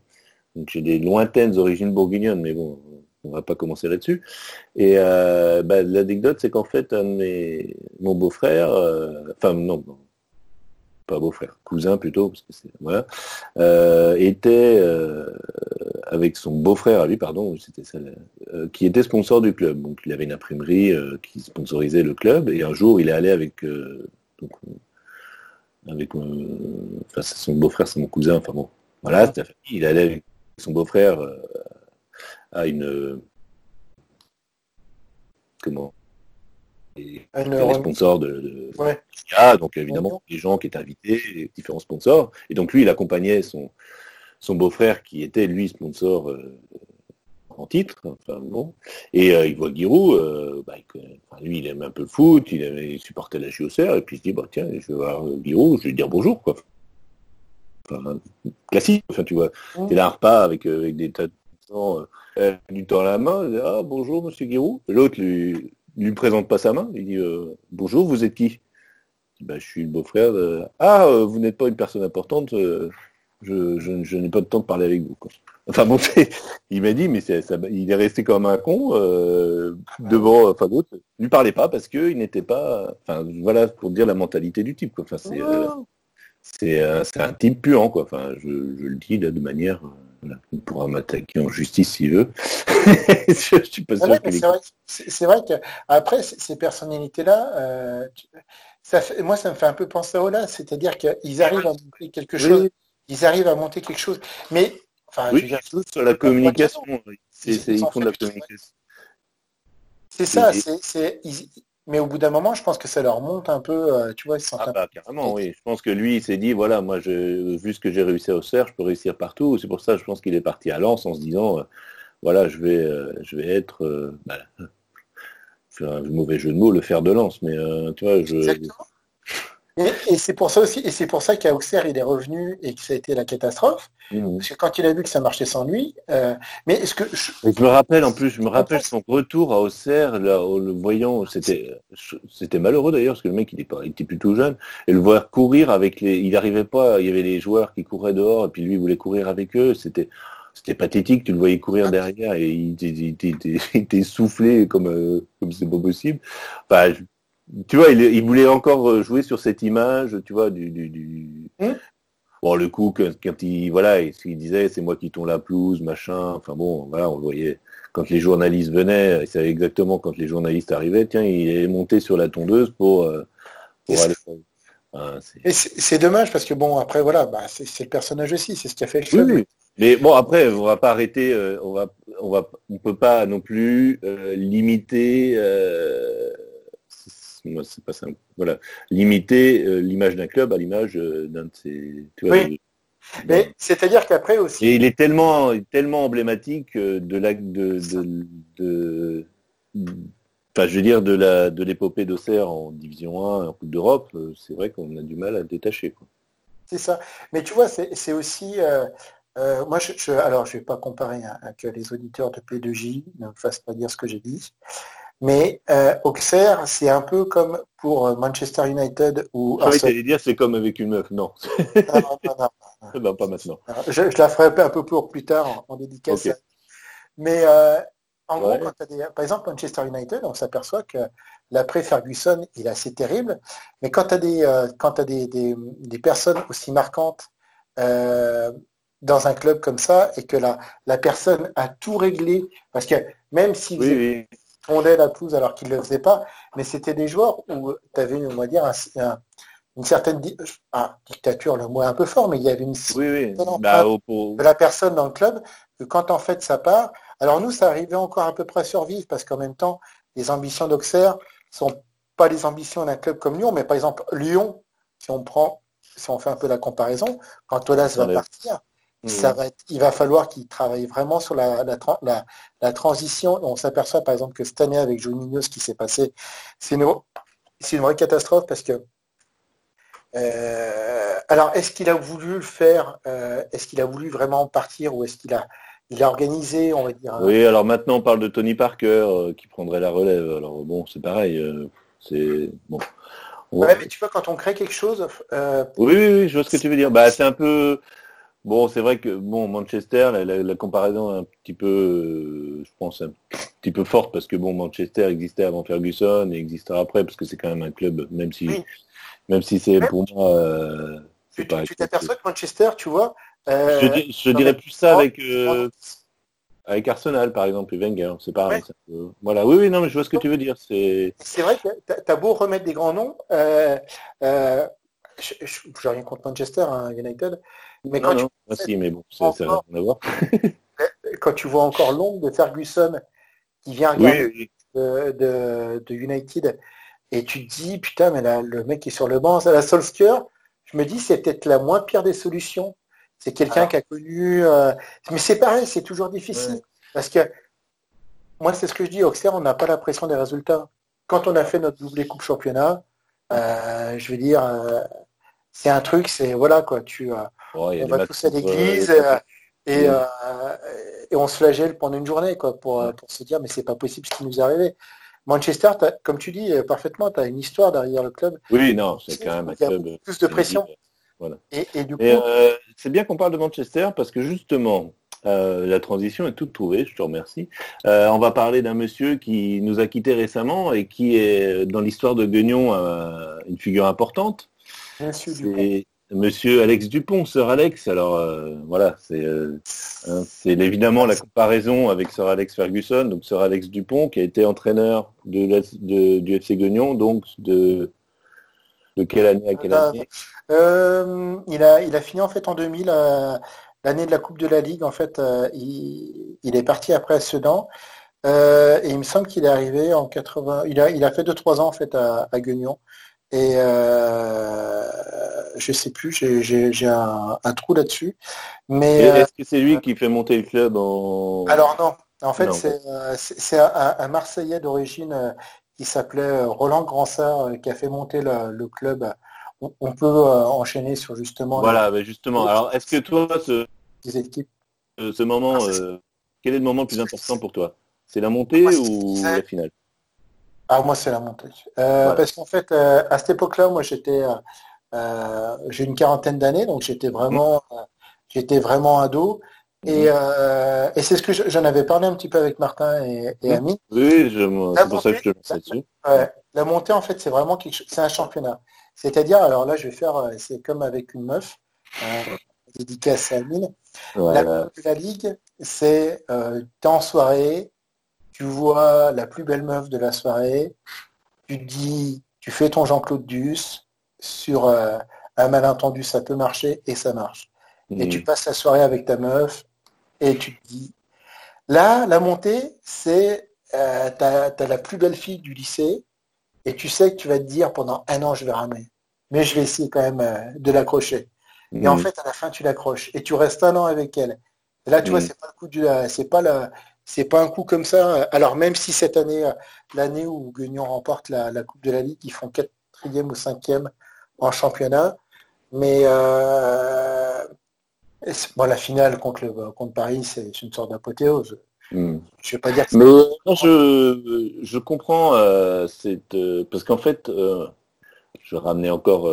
donc j'ai des lointaines origines bourguignonnes, mais bon, on va pas commencer là-dessus. Et euh, bah, l'anecdote, c'est qu'en fait, mon beau-frère, euh, enfin non, pas beau-frère, cousin plutôt, parce que c'est voilà, euh, était avec son beau-frère à lui, pardon, c'était ça, qui était sponsor du club. Donc il avait une imprimerie qui sponsorisait le club, et un jour il est allé avec donc, avec enfin son beau-frère, c'est mon cousin, enfin bon, voilà, il allait avec son beau-frère à une comment? Les sponsors de, donc évidemment les gens qui étaient invités, les différents sponsors. Et donc lui, il accompagnait son, son beau-frère qui était lui sponsor euh, en titre. Enfin, bon. Et euh, il voit Giroud, euh, bah, lui il aime un peu le foot, il, supportait la JOCR, et puis il se dit bah, tiens, je vais voir Giroud, je vais lui dire bonjour. Quoi. Enfin, classique, enfin, tu vois, c'est un repas avec, avec des tas de euh, lui tend la main, il dit, ah bonjour monsieur Guirou. L'autre lui lui présente pas sa main, il dit euh, bonjour, vous êtes qui? Bah, je suis le beau-frère de... Ah, euh, vous n'êtes pas une personne importante, euh, je, n'ai pas de temps de parler avec vous. Enfin bon, il m'a dit, mais ça, il est resté comme un con devant, enfin d'autres. Lui parlait pas parce qu'il n'était pas. Enfin voilà pour dire la mentalité du type. Enfin c'est c'est un type puant quoi. Enfin je, je le dis là de manière il pourra m'attaquer en justice s'il veut. je suis pas sûr c'est, vrai, que après ces personnalités-là, euh, moi ça me fait un peu penser au là, c'est-à-dire qu'ils arrivent à monter quelque chose, ils arrivent à monter quelque chose, mais enfin, oui, je sur la communication, c'est, ils font de la communication. C'est ça, c'est, mais au bout d'un moment, je pense que ça leur monte un peu, euh, tu vois, ils sont ah bah, carrément, oui. Je pense que lui, il s'est dit, voilà, moi, je, vu ce que j'ai réussi à Auxerre, je peux réussir partout. C'est pour ça, je pense qu'il est parti à Lens en se disant, euh, voilà, je vais, euh, je vais être, bah, faire un mauvais jeu de mots, le fer de Lens, mais tu vois, je. Exactement. Et, c'est pour ça aussi, et c'est pour ça qu'à Auxerre, il est revenu et que ça a été la catastrophe. Mmh. Parce que quand il a vu que ça marchait sans lui, euh, mais est-ce que je... me rappelle en plus, je me rappelle son retour à Auxerre, là, le voyant, c'était, c'était malheureux d'ailleurs parce que le mec il était, pas, il était plutôt jeune et le voir courir avec les, il n'arrivait pas, il y avait les joueurs qui couraient dehors et puis lui il voulait courir avec eux, c'était, c'était pathétique, tu le voyais courir derrière et il était, soufflé comme euh, comme c'est pas possible. Enfin, tu vois, il, voulait encore euh, jouer sur cette image, tu vois, du, du, hein? Bon le coup quand, il voilà, il, disait c'est moi qui tourne la pelouse, machin. Enfin bon, voilà, on le voyait quand les journalistes venaient, il savait exactement quand les journalistes arrivaient. Tiens, il est monté sur la tondeuse pour, euh, pour aller. c'est dommage parce que bon après voilà, bah, c'est le personnage aussi, c'est ce qui a fait le oui, Mais bon après, on va pas arrêter, euh, on va, on va, on peut pas non plus limiter c'est pas simple. Voilà, limiter euh, l'image d'un club à l'image euh, d'un de ses. oui. Mais c'est-à-dire qu'après aussi. Et il est tellement, tellement emblématique euh, de la, de, de, enfin, je veux dire de la, de l'épopée d'Auxerre en Division 1, en Coupe d'Europe. C'est vrai qu'on a du mal à détacher. C'est ça. Mais tu vois, c'est aussi. moi, je, alors, je vais pas comparer hein, que les auditeurs de P2J ne me fassent pas dire ce que j'ai dit. Mais euh, Auxerre, c'est un peu comme pour euh, Manchester United ou. Ah oui, dire c'est comme avec une meuf, non. non, non, non, pas maintenant. Je, la ferai un peu pour plus tard en, dédicace. Mais euh, en gros, quand as des, par exemple Manchester United, on s'aperçoit que l'après Ferguson, il est assez terrible. Mais quand tu as, des, euh, quand as des, des, des, personnes aussi marquantes dans un club comme ça et que la, la personne a tout réglé, parce que même si oui, oui fondaient la pelouse alors qu'ils ne le faisaient pas, mais c'était des joueurs où tu avais, on va dire, une certaine ah, dictature, le mot est un peu fort, mais il y avait une oui, oui. Bah, de la personne dans le club que quand en fait ça part, alors nous ça arrivait encore à peu près à survivre parce qu'en même temps les ambitions d'Auxerre sont pas les ambitions d'un club comme Lyon, mais par exemple Lyon, si on prend, si on fait un peu la comparaison, quand Olas va partir, mmh. il va falloir qu'il travaille vraiment sur la, la, la, transition. On s'aperçoit par exemple que cette année avec Juninho, ce qui s'est passé, c'est une, une vraie catastrophe parce que euh, alors, est-ce qu'il a voulu le faire euh, Est-ce qu'il a voulu vraiment partir ou est-ce qu'il a, il a organisé, on va dire Oui, alors maintenant on parle de Tony Parker euh, qui prendrait la relève. Alors bon, c'est pareil. c'est bon. Ouais, mais tu vois, quand on crée quelque chose. Oui, oui, oui, je vois ce que tu veux dire. Bah, c'est un peu. Bon, c'est vrai que bon, Manchester, la, comparaison est un petit peu, je pense, un petit peu forte parce que bon, Manchester existait avant Ferguson et existera après parce que c'est quand même un club, même si même si c'est pour moi. Euh, tu t'aperçois que Manchester, tu vois. Euh, je, dirais plus ça avec, euh, avec Arsenal, par exemple, et Wenger. C'est pareil. Voilà, oui, oui, non, mais je vois ce que tu veux dire. C'est vrai que tu as beau remettre des grands noms. Je n'ai rien contre Manchester, hein, United. Mais quand tu... si, mais bon, ça n'a rien à voir. quand tu vois encore l'ombre de Ferguson qui vient de, de, United et tu te dis, putain, mais là, le mec qui est sur le banc, c'est la Solskjaer. Je me dis, c'est peut-être la moins pire des solutions. C'est quelqu'un qui a connu. Euh, mais c'est pareil, c'est toujours difficile. Parce que moi, c'est ce que je dis, Auxerre, on n'a pas la pression des résultats. Quand on a fait notre doublé coupe championnat, euh, je veux dire, euh, c'est un truc, c'est voilà quoi, tu on va tous à l'église et, et, on se flagelle pendant une journée quoi, pour, pour se dire mais c'est pas possible ce qui nous est arrivé. Manchester, comme tu dis euh, parfaitement, tu as une histoire derrière le club. Oui, non, c'est quand même un club. Plus de pression. Voilà. Et, du coup, euh, c'est bien qu'on parle de Manchester parce que justement, euh, la transition est toute trouvée, je te remercie. on va parler d'un monsieur qui nous a quittés récemment et qui est dans l'histoire de Guignon une figure importante. Monsieur Alex Dupont, Sir Alex. Alors euh, voilà, c'est euh, hein, c'est évidemment la comparaison avec Sir Alex Ferguson, donc Sir Alex Dupont qui a été entraîneur de, du FC Guignon, donc de de quelle année à quelle année? euh, il, a, il a fini en fait en 2000, l'année de la Coupe de la Ligue. En fait, il, est parti après à Sedan. et il me semble qu'il est arrivé en 80. Il a, il a fait 2-3 ans en fait à, à Guignon. Et euh, je sais plus, j'ai un, trou là-dessus. Mais est-ce que c'est lui euh, qui fait monter le club en Alors non. En fait, c'est euh, un, Marseillais d'origine euh, qui s'appelait Roland Gransart qui a fait monter le, club. On, peut enchaîner sur justement. Voilà, mais justement. Alors, est-ce que toi, ce, ce moment, ah, quel est le moment le plus important pour toi? C'est la montée ou la finale? Ah, moi, c'est la montée. Euh, parce qu'en fait, euh, à cette époque-là, moi, j'étais, euh, j'ai une quarantaine d'années, donc j'étais vraiment, j'étais vraiment ado. Et, mhm. et c'est ce que j'en avais parlé un petit peu avec Martin et, et Ami. Oui, c'est pour ça que je te lance dessus. la montée, en fait, c'est vraiment quelque chose, c'est un championnat. C'est-à-dire, alors là, je vais faire, c'est comme avec une meuf, dédicace à Amine. La, la Ligue, c'est euh, en soirée, tu vois la plus belle meuf de la soirée, tu dis, tu fais ton Jean-Claude Duss, sur euh, un malentendu, ça peut marcher et ça marche. Et tu mhm. passes la soirée avec ta meuf et tu te dis, là, la montée, c'est, euh, tu as, la plus belle fille du lycée et tu sais que tu vas te dire pendant un an, je vais ramer. Mais je vais essayer quand même euh, de l'accrocher. Et en mhm. fait, à la fin, tu l'accroches et tu restes un an avec elle. Et là, tu vois, mhm. c'est pas le coup du, c'est pas la, c'est pas un coup comme ça. Alors même si cette année, l'année où Guignon remporte la, Coupe de la Ligue, ils font quatrième ou cinquième en championnat. Mais euh, bon, la finale contre, contre Paris, c'est une sorte d'apothéose. Hmm. Je vais pas dire que Mais je, je comprends euh, euh, parce qu'en fait, je ramenais encore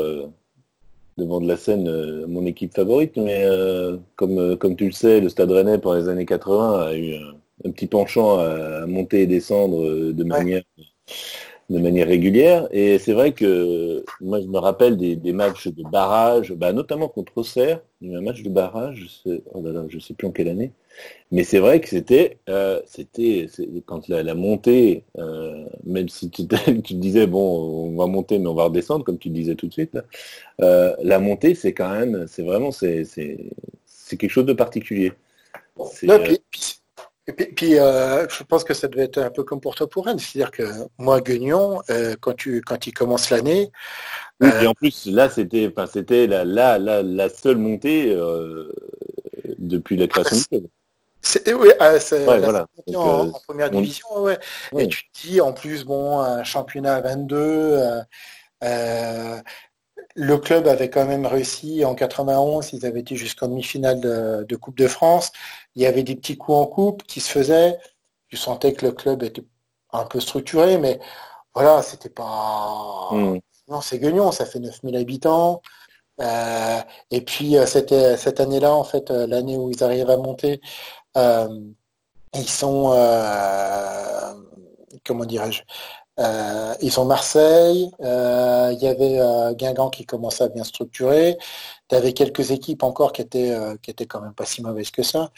devant de la scène mon équipe favorite, mais comme, comme tu le sais, le Stade Rennais pour les années 80 a eu un petit penchant à monter et descendre euh, de manière de manière régulière. Et c'est vrai que moi, je me rappelle des, matchs de barrage, bah, notamment contre Auxerre, un match de barrage, oh je ne sais plus en quelle année. Mais c'est vrai que c'était, euh, c'était quand la, montée, euh, même si tu, tu, disais bon, on va monter, mais on va redescendre, comme tu disais tout de suite, euh, la montée, c'est quand même, c'est vraiment, c'est, c'est, quelque chose de particulier. Et puis, euh, je pense que ça devait être un peu comme pour toi pour Rennes. C'est-à-dire que moi, Guignon, euh, quand, tu, quand il commence l'année. et euh, en plus, là, c'était c'était la, la, la, seule montée depuis la création du club. C'était oui, ah, voilà. en, première division, ouais. Et tu te dis, en plus, bon, un championnat à 22, le club avait quand même réussi en 91, ils avaient été jusqu'en demi-finale de, Coupe de France. Il y avait des petits coups en coupe qui se faisaient. Tu sentais que le club était un peu structuré, mais voilà, c'était pas. Hmm. Non, c'est Guignon, ça fait 9000 habitants. Euh, et puis euh, c'était cette année-là, en fait, euh, l'année où ils arrivent à monter, ils sont comment dirais-je euh, ils sont Marseille, euh, il y avait euh, Guingamp qui commençait à bien structurer, tu avais quelques équipes encore qui étaient, qui étaient quand même pas si mauvaises que ça.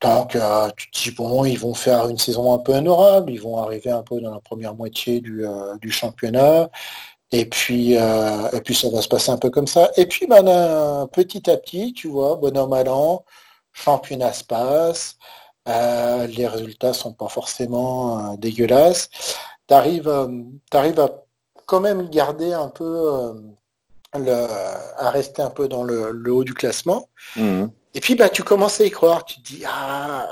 Donc tu te dis bon, ils vont faire une saison un peu honorable, ils vont arriver un peu dans la première moitié du, championnat. Et puis, et puis ça va se passer un peu comme ça. Et puis ben, petit à petit, tu vois, bonhomme allant, championnat se passe, les résultats sont pas forcément dégueulasses tu arrives, à quand même garder un peu, euh, le, à rester un peu dans le, haut du classement. Mhm. Et puis bah tu commences à y croire, tu te dis ah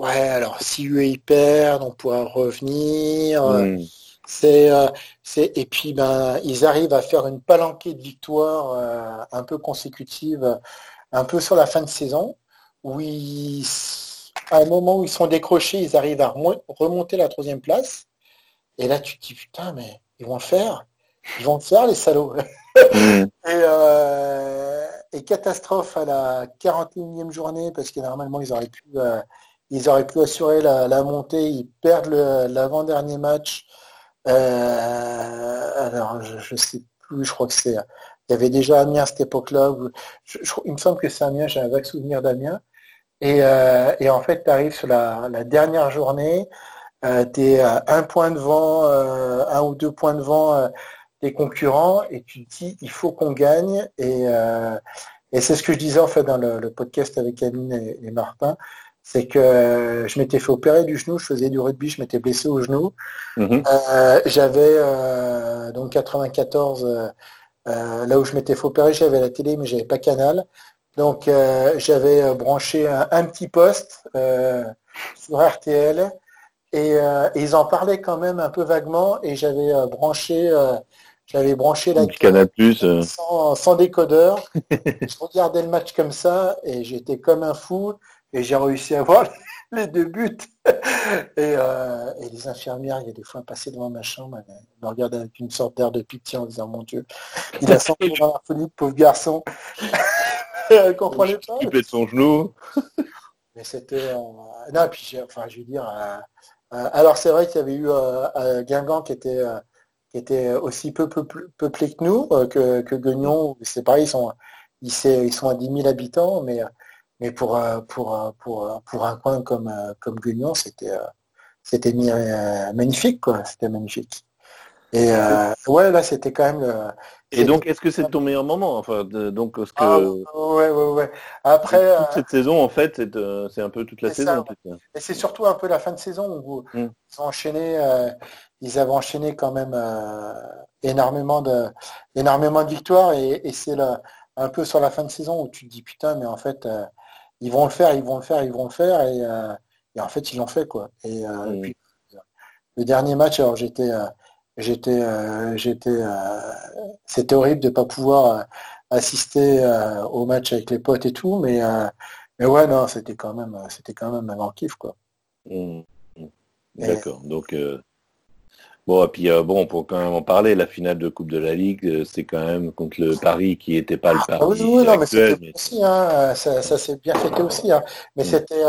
ouais alors si ils perdent, on pourra revenir. Mhm. C'est, euh, c'est et puis ben ils arrivent à faire une palanquée de victoires euh, un peu consécutives, un peu sur la fin de saison, où à un moment où ils sont décrochés, ils arrivent à remonter la troisième place. Et là, tu te dis, putain, mais ils vont le faire. Ils vont le faire, les salauds. Mm. Euh, et, catastrophe à la 41e journée, parce que normalement, ils auraient pu, euh, ils auraient pu assurer la, montée. Ils perdent l'avant-dernier match. Euh, alors, je ne sais plus, je crois que c'est... Il y avait déjà Amiens à cette époque-là. il me semble que c'est Amiens, j'ai un vague souvenir d'Amiens. Et, en fait, tu arrives sur la, la dernière journée, euh, tu es à un point de vent, euh, un ou deux points de vent euh, des concurrents et tu te dis il faut qu'on gagne et, et c'est ce que je disais en fait dans le, podcast avec Amine et, Martin, c'est que je m'étais fait opérer du genou, je faisais du rugby, je m'étais blessé au genou. Mhm. j'avais donc 94 là où je m'étais fait opérer, j'avais la télé mais j'avais pas canal. Donc j'avais branché un, un, petit poste sur RTL euh, et, ils en parlaient quand même un peu vaguement et j'avais euh, branché euh, j'avais branché la Canal Plus sans, décodeur. je regardais le match comme ça et j'étais comme un fou et j'ai réussi à voir les deux buts. et, les infirmières, il y a des fois passé devant ma chambre, elles me regardaient avec une sorte d'air de pitié en disant mon Dieu, il a senti dans la folie, pauvre garçon. elle comprenait pas. de son genou. Mais c'était. non, puis enfin, je veux dire, euh, alors c'est vrai qu'il y avait eu euh, Guingamp qui était, euh, qui était aussi peu, peuplé que nous, que, que Guignon. C'est pareil, ils sont, ils, sont à 10 000 habitants, mais, mais pour, pour, pour, pour un coin comme, comme Guignon, c'était magnifique. C'était magnifique. Et ouais, là, c'était quand même et donc, est-ce que c'est ton meilleur moment Enfin, donc, ce que... Ah, ouais, ouais, ouais. Après, toute cette saison, en fait, c'est un peu toute la saison. Et c'est surtout un peu la fin de saison où hmm. ils ont enchaîné, euh, ils avaient enchaîné quand même euh, énormément de, énormément de victoires, et, c'est un peu sur la fin de saison où tu te dis putain, mais en fait, euh, ils vont le faire, ils vont le faire, ils vont le faire, et, en fait, ils l'ont fait quoi. Et, hmm. puis, le dernier match, alors j'étais j'étais euh, j'étais euh, c'était horrible de pas pouvoir euh, assister au match avec les potes et tout mais mais ouais non c'était quand même c'était quand même un grand kiff quoi mmh. Mmh. d'accord donc Bon, et puis bon, pour quand même en parler, la finale de Coupe de la Ligue, c'est quand même contre le Paris qui n'était pas le ah, Paris. oui, non, mais c'était aussi, hein, ça, s'est bien fêté aussi. Hein. Mais mmh. c'était,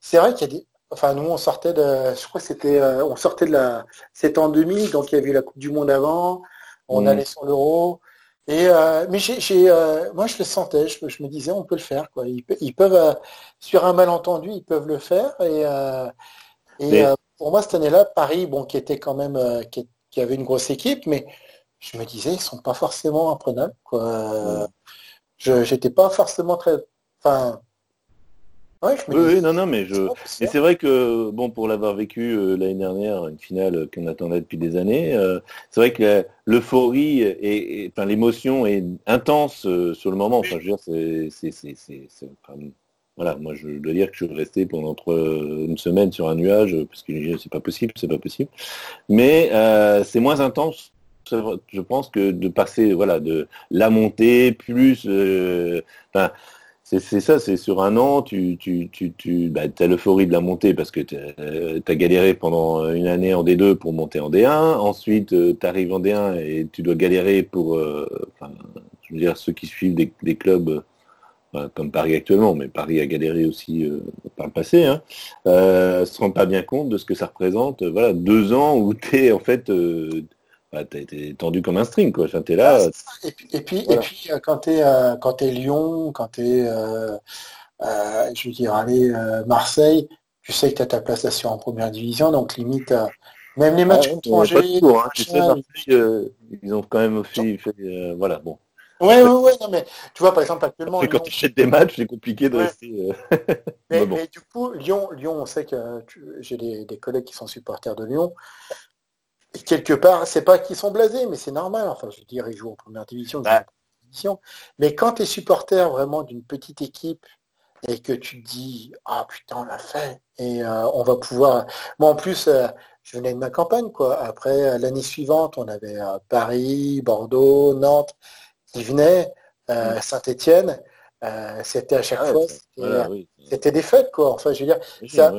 c'est vrai qu'il y a des, enfin nous on sortait de, je crois que c'était, euh, on sortait de la, c'était en 2000, donc il y avait eu la Coupe du Monde avant, on Mhm. allait sur l'Euro. Et euh, mais j'ai, euh, moi je le sentais, je, je me disais on peut le faire quoi. Ils, pe- ils peuvent euh, sur un malentendu ils peuvent le faire et, euh, et Mais- euh, pour moi cette année-là Paris bon qui était quand même euh, qui, qui avait une grosse équipe mais je me disais ils sont pas forcément imprenables quoi. Mhm. Je j'étais pas forcément très, enfin ouais je me Oui, non, non, mais je. Mais c'est vrai que, bon, pour l'avoir vécu euh, l'année dernière, une finale qu'on attendait depuis des années, euh, c'est vrai que l'euphorie et, et- enfin, l'émotion est intense euh, sur le moment. Enfin, je veux dire, c'est, voilà, moi, je dois dire que je suis resté pendant une semaine sur un nuage parce que je me disais, c'est pas possible, c'est pas possible. Mais euh, c'est moins intense. Je pense que de passer, voilà, de la montée plus, euh, enfin, c'est ça, c'est sur un an, tu, tu, tu, tu bah, as l'euphorie de la montée parce que tu as galéré pendant une année en D2 pour monter en D1. Ensuite, tu arrives en D1 et tu dois galérer pour, euh, enfin, je veux dire, ceux qui suivent des, des clubs euh, enfin, comme Paris actuellement, mais Paris a galéré aussi euh, par le passé, hein, euh, se rendent pas bien compte de ce que ça représente. euh, Voilà, deux ans où tu es en fait, euh, bah, t'as été tendu comme un string, quoi. Enfin, t'es là, Ah, ça. Et puis, et puis, Voilà. et puis euh, quand tu es, quand t'es Lyon, quand tu es, je veux dire, allez, euh, Marseille, tu sais que tu as ta place là en première division, donc limite, euh, même les matchs Ah, contre ouais, pas Angers, toujours, hein. Tu sais, Marseille, euh, ils ont quand même fait, fait, euh, voilà, bon. Ouais, ouais, ouais, non, mais tu vois, par exemple, actuellement, quand tu achètes des matchs, c'est compliqué de Ouais. rester. euh, mais, mais bon. mais du coup, Lyon, Lyon, on sait que tu- j'ai des, des collègues qui sont supporters de Lyon. Et quelque part, c'est pas qu'ils sont blasés, mais c'est normal. Enfin, je veux dire, ils jouent en première division, Bah. division. Mais quand tu es supporter vraiment d'une petite équipe et que tu te dis, ah putain, on l'a fait, et euh, on va pouvoir. Moi, en plus, euh, je venais de ma campagne, quoi. Après, euh, l'année suivante, on avait euh, Paris, Bordeaux, Nantes qui venaient, euh, Saint-Étienne. c'était à chaque. Ah, fois, c'était, voilà, oui. c'était des fêtes, quoi. Enfin, je veux dire, ça-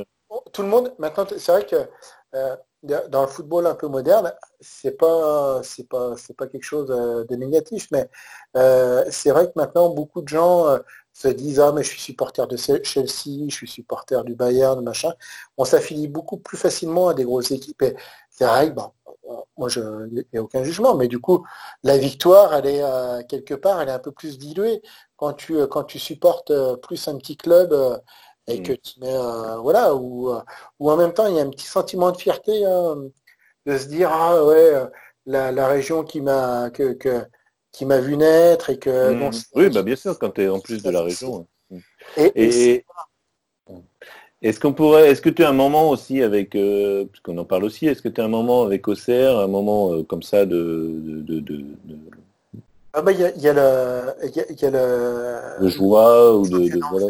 tout le monde, maintenant, c'est vrai que euh, dans le football un peu moderne, c'est pas, c'est pas, c'est pas quelque chose euh, de négatif, mais euh, c'est vrai que maintenant, beaucoup de gens euh, se disent, ah, mais je suis supporter de Chelsea, je suis supporter du Bayern, machin. On s'affilie beaucoup plus facilement à des grosses équipes et c'est vrai que, bon, moi, je, a aucun jugement, mais du coup, la victoire, elle est, quelque part, elle est un peu plus diluée quand tu, quand tu supportes plus un petit club et Mm. que tu mets, euh, voilà, ou, euh, ou en même temps, il y a un petit sentiment de fierté hein, de se dire, ah ouais, euh, la, la région qui m'a que, que- qui m'a vu naître et que Mm. bon, Oui, bah, bien sûr, quand tu es en plus de la région. hein. et, Et est-ce qu'on pourrait, est-ce que tu as un moment aussi avec, euh, parce qu'on en parle aussi, est-ce que tu as un moment avec Auxerre, un moment euh, comme ça de, de, de, de- ah bah, il y a, il y a le y a, y a le de joie ou de, voilà.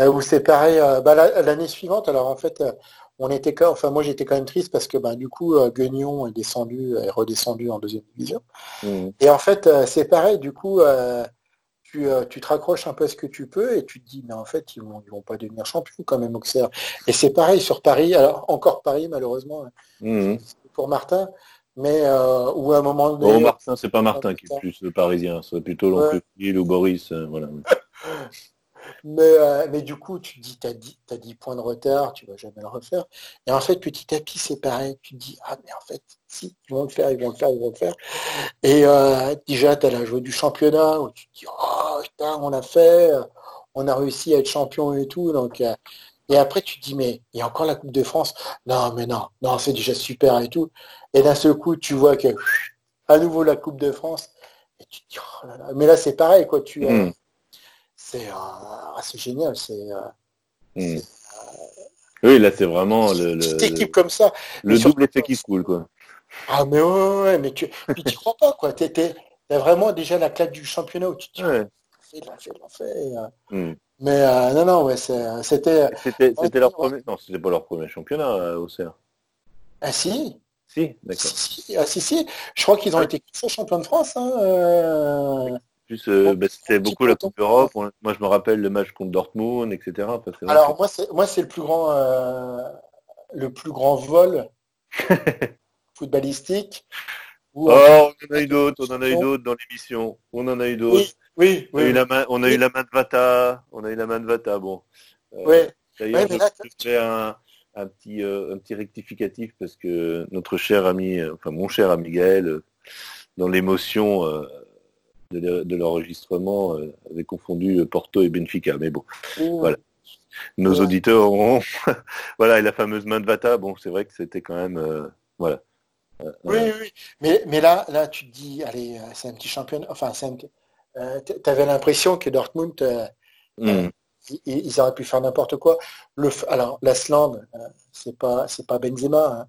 Euh, où c'est pareil, euh, bah, la- l'année suivante, alors en fait, euh, on était quand, enfin moi j'étais quand même triste parce que bah, du coup Guignon est descendu, est redescendu en deuxième division. Mm. Et en fait, c'est pareil, du coup, tu, tu te raccroches un peu à ce que tu peux et tu te dis, mais en fait, ils vont, ils vont pas devenir champions quand même, Auxerre. Et c'est pareil sur Paris, alors encore Paris malheureusement hein, Mm. pour Martin, mais euh, où à un moment donné, Bon, Martin, c'est pas Martin qui est plus parisien, c'est plutôt l'oncle Ouais. Ou Boris, euh, voilà. Mais, euh, mais du coup, tu te dis, tu as 10, t'as 10 points de retard, tu vas jamais le refaire. Et en fait, petit à petit, c'est pareil. Tu te dis, ah, mais en fait, si, ils vont le faire, ils vont le faire, ils vont le faire. Et euh, déjà, tu as la joie du championnat où tu te dis, oh, putain, on l'a fait, on a réussi à être champion et tout. Donc, euh, et après, tu te dis, mais il y a encore la Coupe de France? Non, mais non, non, c'est déjà super et tout. Et d'un seul coup, tu vois que, à nouveau, la Coupe de France. Oh. Mais là, c'est pareil, quoi. Tu, euh, Mm. C'est euh, ah, c'est génial. C'est euh, Mm. Oui, là, c'est vraiment le, le, petite équipe comme ça. le double effet qui se coule, quoi. Ah, mais ouais, ouais, ouais, mais tu t'y crois pas, quoi. T'as vraiment déjà la claque du championnat où tu te dis, Ouais. il l'a fait, il l'a fait. et, euh, Mm. Mais euh, non, non, ouais, c'était. C'était, c'était leur Ouais. premier, non, c'était pas leur premier championnat, euh, Auxerre. Ah si, Si, d'accord. si, si, ah, si, si. Je crois qu'ils ont été champions de France. Hein, euh, Plus, euh, bah, c'était beaucoup la Coupe Europe. Moi, je me rappelle le match contre Dortmund, etc. Alors moi, c'est moi, c'est le plus grand, euh, le plus grand vol footballistique. que- Où, Oh, euh, on en a eu d'autres, on en a eu d'autres dans l'émission. On en a eu d'autres. oui, oui, On a eu oui, la main, on a Oui. eu la main de Vata. On a eu la main de Vata. Bon. Oui. D'ailleurs, je là, fais un, un petit, un petit rectificatif parce que notre cher ami, enfin mon cher ami Gaël, dans l'émotion de l'e- de l'enregistrement, euh, avait confondu euh, Porto et Benfica. Mais bon, Voilà. nos Ouais. auditeurs auront... voilà, et la fameuse main de Vata, bon, c'est vrai que c'était quand même... euh, voilà. Euh, Oui, oui. Mais, mais là, là, tu te dis, allez, c'est un petit championnat. Enfin, c'est un petit- euh, t- t'avais l'impression que Dortmund, hmm. ils, ils auraient pu faire n'importe quoi. Le, alors, l'Asland, euh, c'est pas, c'est pas Benzema, hein.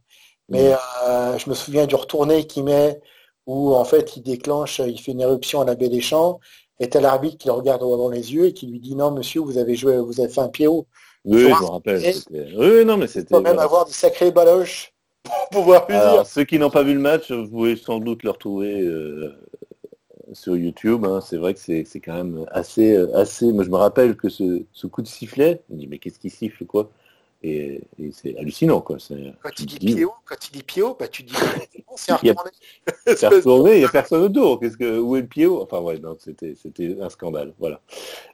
mais euh, je me souviens du retourné qu'il met où en fait il déclenche, il fait une éruption à la baie des Champs, et t'as l'arbitre qui le regarde dans les yeux et qui lui dit non monsieur, vous avez joué, vous avez fait un pied haut. Oui, je me rappelle. Oui, non, mais Il c'était... faut même voilà. avoir des sacrés baloches pour pouvoir lui dire. Alors, ceux qui n'ont pas vu le match, vous pouvez sans doute le retrouver euh, sur YouTube. hein. C'est vrai que c'est quand même assez, euh, assez. Moi, je me rappelle que ce, ce coup de sifflet, me dis mais qu'est-ce qui siffle quoi? Et, et c'est hallucinant quoi. C'est Quand tu il te dit dis, haut, quand dit pied haut, bah, tu dis c'est un retourné. c'est retourné, il n'y a personne autour. Qu'est-ce que où est le haut Enfin ouais, donc c'était c'était un scandale. Voilà.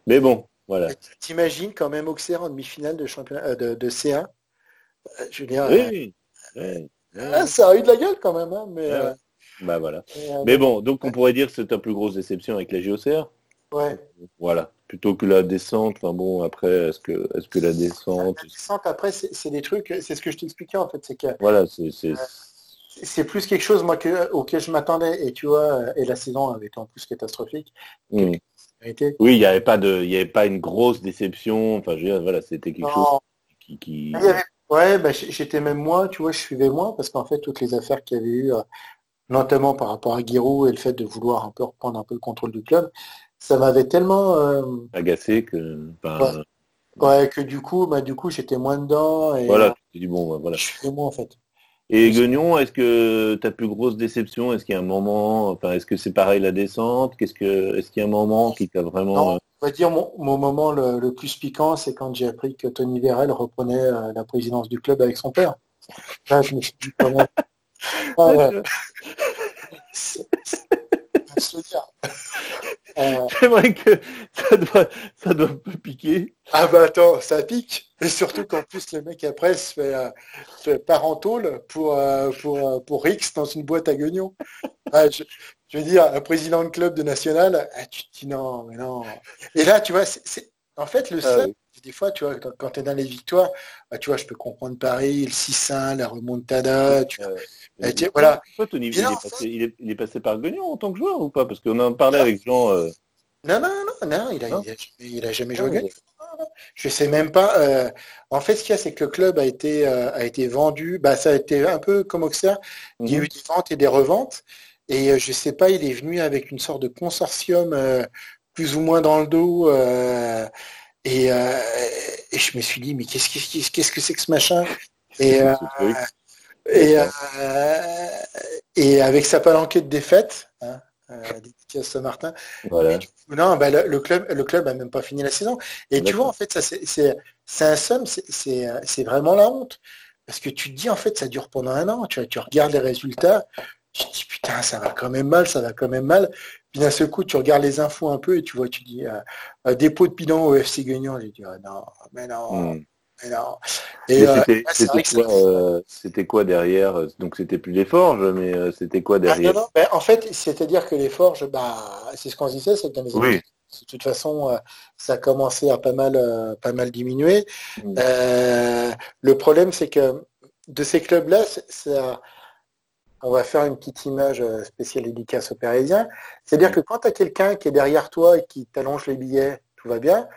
Mais bon, voilà. T'imagines quand même Auxerre en demi-finale de championnat euh, de, de C1 Euh, Je veux dire, euh, Oui. ah, ça a eu de la gueule quand même. Hein, mais, ouais. euh, Bah voilà. mais, Mais bon, donc on pourrait dire que c'est ta plus grosse déception avec la JOCR. ouais. Voilà. Plutôt que la descente. Enfin bon, après, est-ce que est-ce que la descente La descente, après, c'est des trucs, c'est ce que je t'expliquais en fait, c'est que Voilà, c'est c'est- c'est plus quelque chose moi que, auquel je m'attendais. Et tu vois, et la saison avait été en plus catastrophique. Hmm. Été- Oui, il n'y avait pas de, il y avait pas une grosse déception. Enfin, je veux dire, voilà, c'était quelque chose qui, qui- avait- Ouais, bah, j'étais même moins, tu vois, je suivais moins parce qu'en fait, toutes les affaires qu'il y avait eu, euh, notamment par rapport à Giroud et le fait de vouloir un peu reprendre un peu le contrôle du club, ça m'avait tellement, euh, agacé que, enfin, ouais, que du coup, bah, du coup, j'étais moins dedans et voilà, euh, tu dis bon, bah, voilà. je suivais moins en fait. Et Guignon, est-ce que ta plus grosse déception, est-ce qu'il y a un moment, enfin, est-ce que c'est pareil la descente? Qu'est-ce que, est-ce qu'il y a un moment qui t'a vraiment, Non, on va dire mon, mon moment le, le plus piquant, c'est quand j'ai appris que Tony Vérel reprenait euh, la présidence du club avec son père. Là, je me suis dit même. Ah ouais, Euh, c'est vrai que ça doit, ça doit un peu piquer. ah bah attends, ça pique. Et surtout qu'en plus le mec après se fait, euh, se fait part en tôle pour, euh, pour, euh, pour Rix dans une boîte à guignons. Ah, je, je veux dire, un président de club de national, ah, tu te dis non, mais non. Et là, tu vois, c'est, c'est- en fait le Ah seul, oui. Des fois, tu vois, quand, tu es dans les victoires, bah, tu vois, je peux comprendre Paris, le 6-1, la remontada, tu vois. Euh, Et tu- voilà. Toi, Tony, il est, passé, il, est, il est passé par Guignon en tant que joueur ou pas? Parce qu'on en parlait avec Jean. euh, Non, non, non, non, il a, Non il a, il a jamais Ah, joué. Guignon. Je sais même pas. euh, en fait, ce qu'il y a, c'est que le club a été, euh, a été vendu. Bah, ça a été un peu comme Auxerre. Il y a Mhm. eu des ventes et des reventes. Et je sais pas, il est venu avec une sorte de consortium plus ou moins dans le dos. Euh, et, euh, et je me suis dit, mais qu'est-ce qu'est-ce- qu'est-ce que c'est que ce machin? Et, euh, et, euh, et avec sa palanquée de défaites, hein, dédicace Saint-Martin, Voilà. non, bah, le, le club, le club a même pas fini la saison. Et tu vois, en fait, ça, c'est, c'est, c'est un somme, c'est, c'est, vraiment la honte. Parce que tu te dis, en fait, ça dure pendant un an. Tu regardes les résultats, tu te dis, putain, ça va quand même mal, ça va quand même mal. Puis d'un seul coup, tu regardes les infos un peu et tu vois, tu dis, euh, euh, dépôt de bilan au FC Guignon. J'ai dit, ah, non, mais non, Hmm. mais non. Et, euh, c'était quoi, derrière Donc c'était plus les forges, mais c'était quoi Ah, derrière? non, non, ben, en fait, c'est-à-dire que les forges, bah, c'est ce qu'on se disait, c'est que dans les Oui. de toute façon, ça a commencé à pas mal, pas mal diminuer. Mm. Euh, le problème, c'est que de ces clubs-là, ça, on va faire une petite image euh, spéciale dédicace aux Parisiens. C'est-à-dire que quand tu as quelqu'un qui est derrière toi et qui t'allonge les billets, tout va bien.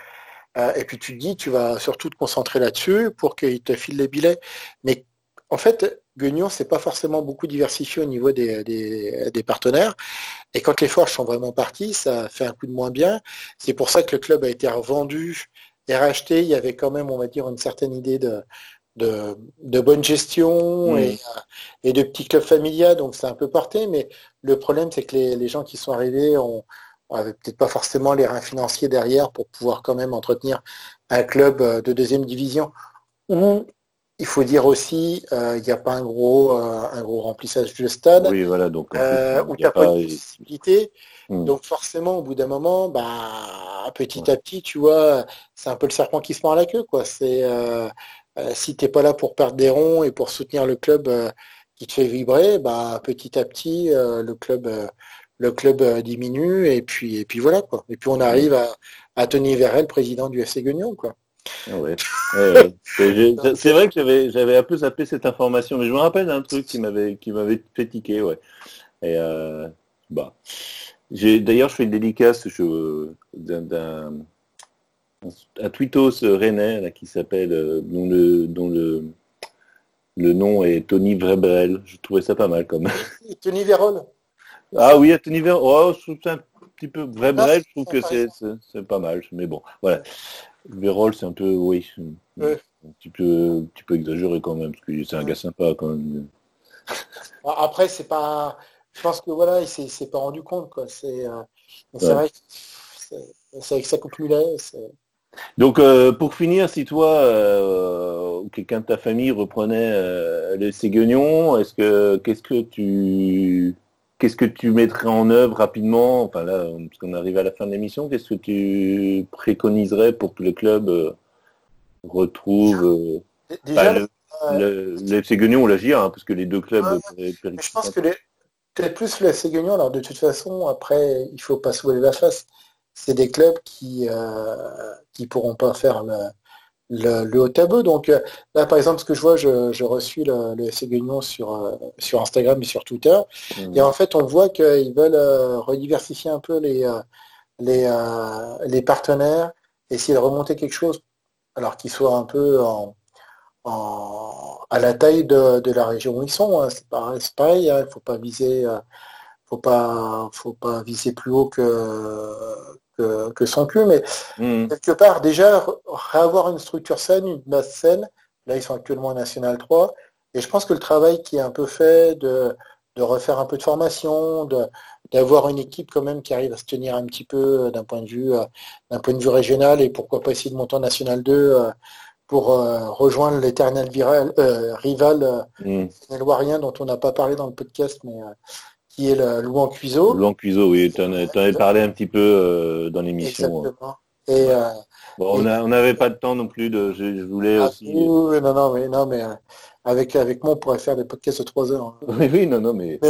Euh, et puis tu te dis, tu vas surtout te concentrer là-dessus pour qu'il te file les billets. Mais en fait, Guignon, c'est pas forcément beaucoup diversifié au niveau des, des, des partenaires. Et quand les forges sont vraiment partis, ça fait un coup de moins bien. C'est pour ça que le club a été revendu et racheté. Il y avait quand même, on va dire, une certaine idée de, de, de bonne gestion Mm. et, euh, et de petits clubs familiaux. Donc c'est un peu porté. Mais le problème, c'est que les, les gens qui sont arrivés ont, peut-être pas forcément les reins financiers derrière pour pouvoir quand même entretenir un club euh, de deuxième division où il faut dire aussi, il n'y a pas un gros, un gros remplissage de stade. Oui, voilà, donc où il n'y a pas, de possibilité. Hmm. Donc forcément, au bout d'un moment, bah, petit à petit, tu vois, c'est un peu le serpent qui se mord la queue, quoi. C'est si t'es pas là pour perdre des ronds et pour soutenir le club qui te fait vibrer, bah, petit à petit, le club le club euh, diminue et puis et puis voilà quoi. Et puis on arrive à, à Tony Verrel, président du FC Guignon quoi. Ah c'est vrai que j'avais j'avais un peu zappé cette information, mais je me rappelle d'un truc qui m'avait qui m'avait fait tiquer, ouais. Et euh, bah, j'ai d'ailleurs je fais une dédicace d'un un tweetos rennais là, qui s'appelle euh, dont le dont le le nom est Tony Vrebrel. Je trouvais ça pas mal comme. Tony Verrel. Ah oui, à ton niveau, oh, je trouve un petit peu vrai bref, je trouve que c'est pas mal. Mais bon, voilà. Vérol, c'est un peu, oui, un petit peu, un petit peu exagéré quand même, parce que c'est un gars sympa quand même. Après, c'est pas. Je pense que voilà, il s'est pas rendu compte, quoi. C'est euh, vrai c'est avec ça concluait. Donc euh, pour finir, si toi euh, ou quelqu'un de ta famille reprenait les Séguignons, est-ce que qu'est-ce que tu qu'est-ce que tu mettrais en œuvre rapidement? Enfin là, parce qu'on arrive à la fin de l'émission, qu'est-ce que tu préconiserais pour que le club euh, retrouve euh, Déjà, bah, le, FC ou la GIA, hein, parce que les deux clubs. je pense que peut-être plus le FC alors de toute façon, après, il faut pas se la face. C'est des clubs qui euh, qui pourront pas faire le, le, haut tableau. Donc euh, là, par exemple, ce que je vois, je, je reçus le, le FC sur, euh, sur Instagram et sur Twitter. Mmh. Et en fait, on voit qu'ils veulent euh, rediversifier un peu les, les, les partenaires, essayer de remonter quelque chose, alors qu'ils soient un peu en, à la taille de, de, la région où ils sont. Hein. C'est pareil, pareil hein. il ne faut pas viser faut pas faut pas viser plus haut que que, son cul, mais hmm. quelque part, déjà, réavoir une structure saine, une base saine, là, ils sont actuellement en National 3, et je pense que le travail qui est un peu fait de, de refaire un peu de formation, de, d'avoir une équipe quand même qui arrive à se tenir un petit peu euh, d'un point de vue euh, d'un point de vue régional et pourquoi pas essayer de monter en National 2 euh, pour rejoindre l'éternel rival mmh. dont on n'a pas parlé dans le podcast mais qui est le Louan Cuiseau. Louan Cuiseau, oui, tu en, avais parlé un petit peu euh, dans l'émission. Exactement. Et, euh, bon, on n'avait pas de temps non plus, de, je, voulais ah, aussi... Oui, non, non, mais, non, mais euh, avec, avec moi, on pourrait faire des podcasts de trois heures. Hein. Oui, oui, non, non, mais...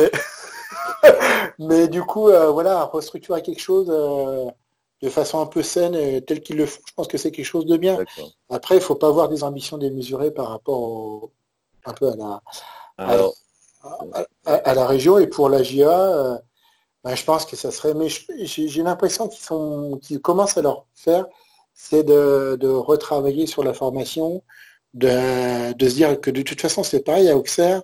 Mais, du coup, voilà, restructurer quelque chose de façon un peu saine, tel qu'ils le font, je pense que c'est quelque chose de bien. Après, il ne faut pas avoir des ambitions démesurées par rapport un peu à la... Alors, à, la région et pour la GIA, euh, ben, je pense que ça serait. Mais j'ai l'impression qu'ils commencent à leur faire, c'est de, retravailler sur la formation, de, se dire que de toute façon c'est pareil à Auxerre.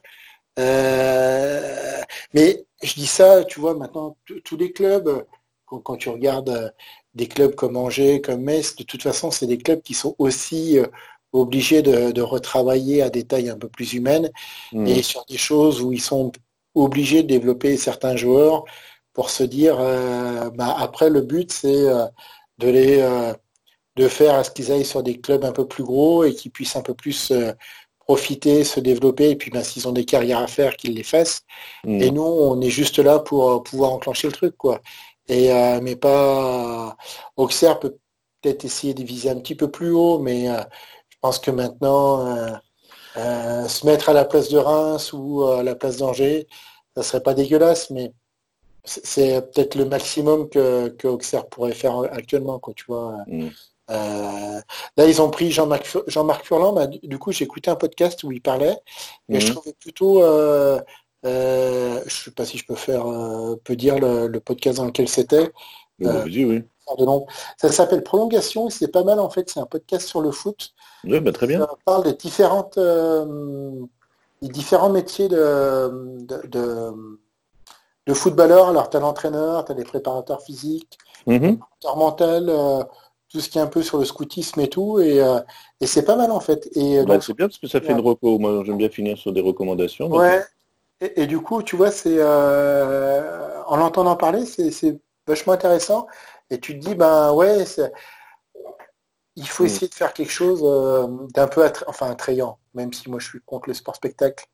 Euh, mais je dis ça, tu vois, maintenant tous les clubs, quand, tu regardes euh, des clubs comme Angers, comme Metz, de toute façon, c'est des clubs qui sont aussi obligés de, retravailler à des tailles un peu plus humaines mmh. et sur des choses où ils sont obligés de développer certains joueurs pour se dire euh, bah, après le but c'est euh, de les euh, de faire à ce qu'ils aillent sur des clubs un peu plus gros et qu'ils puissent un peu plus profiter, se développer et puis ben, s'ils ont des carrières à faire qu'ils les fassent. Mmh. Et nous on est juste là pour pouvoir enclencher le truc quoi. Et mais pas Auxerre peut peut-être essayer de viser un petit peu plus haut, mais pense que maintenant, euh, euh, se mettre à la place de Reims ou à la place d'Angers, ça serait pas dégueulasse, mais c'est peut-être le maximum que, que Auxerre pourrait faire actuellement, quoi, tu vois. Mm. Euh, là, ils ont pris Jean-Marc Jean Furlan. Bah, du coup, j'ai écouté un podcast où il parlait, mais je mm. trouvais plutôt. Euh, euh, je sais pas si je peux faire, peut dire le, podcast dans lequel c'était. oui. Ça s'appelle Prolongation c'est pas mal en fait. C'est un podcast sur le foot. Oui, bah, très bien. On parle des différentes, euh, différents métiers de, de, de, footballeurs. Alors, tu as l'entraîneur, tu as les préparateurs physiques, mm mental, euh, tout ce qui est un peu sur le scoutisme et tout. Et, euh, et c'est pas mal en fait. Et, bah, c'est bien parce que ça fait une reco. Moi, j'aime bien finir sur des recommandations. Ouais. Et, du coup, tu vois, c'est en l'entendant parler, c'est vachement intéressant. Et tu te dis, ben ouais, il faut Mm. essayer de faire quelque chose euh, d'un peu attra- enfin attrayant, même si moi je suis contre le sport spectacle.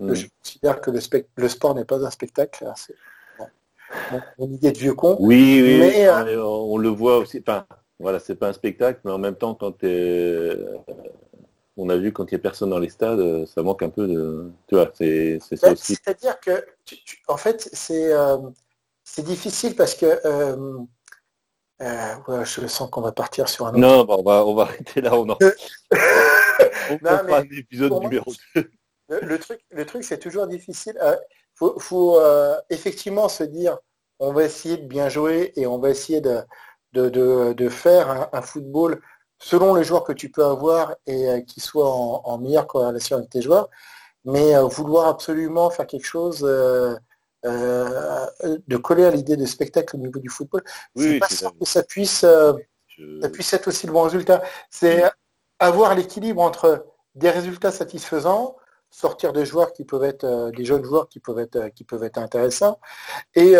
Mm. Je considère que le, le sport n'est pas un spectacle. c'est mon- idée de vieux con. Oui, oui, Mais, oui, on, on le voit aussi. Enfin, voilà, c'est pas un spectacle, mais en même temps, quand t'es- on a vu quand il y a personne dans les stades, ça manque un peu de. Tu vois, c'est ça aussi. C'est-à-dire que, tu- tu- en fait, c'est euh, c'est difficile parce que euh, euh, ouais, je sens qu'on va partir sur un autre. Non, bah, on va on va arrêter là. On en. on Non, mais un épisode numéro 2. Le, le truc, le truc, c'est toujours difficile. Il faut, faut, euh, effectivement se dire, on va essayer de bien jouer et on va essayer de, de, de, de faire un, un football selon les joueurs que tu peux avoir et euh, qui soit en, en meilleure corrélation avec tes joueurs. Mais euh, vouloir absolument faire quelque chose euh, de coller à l'idée de spectacle au niveau du football, Oui, c'est oui, pas sûr que ça puisse euh, Je- ça puisse être aussi le bon résultat. C'est avoir l'équilibre entre des résultats satisfaisants, sortir des joueurs qui peuvent être euh, des jeunes joueurs qui peuvent être qui peuvent être intéressants. Et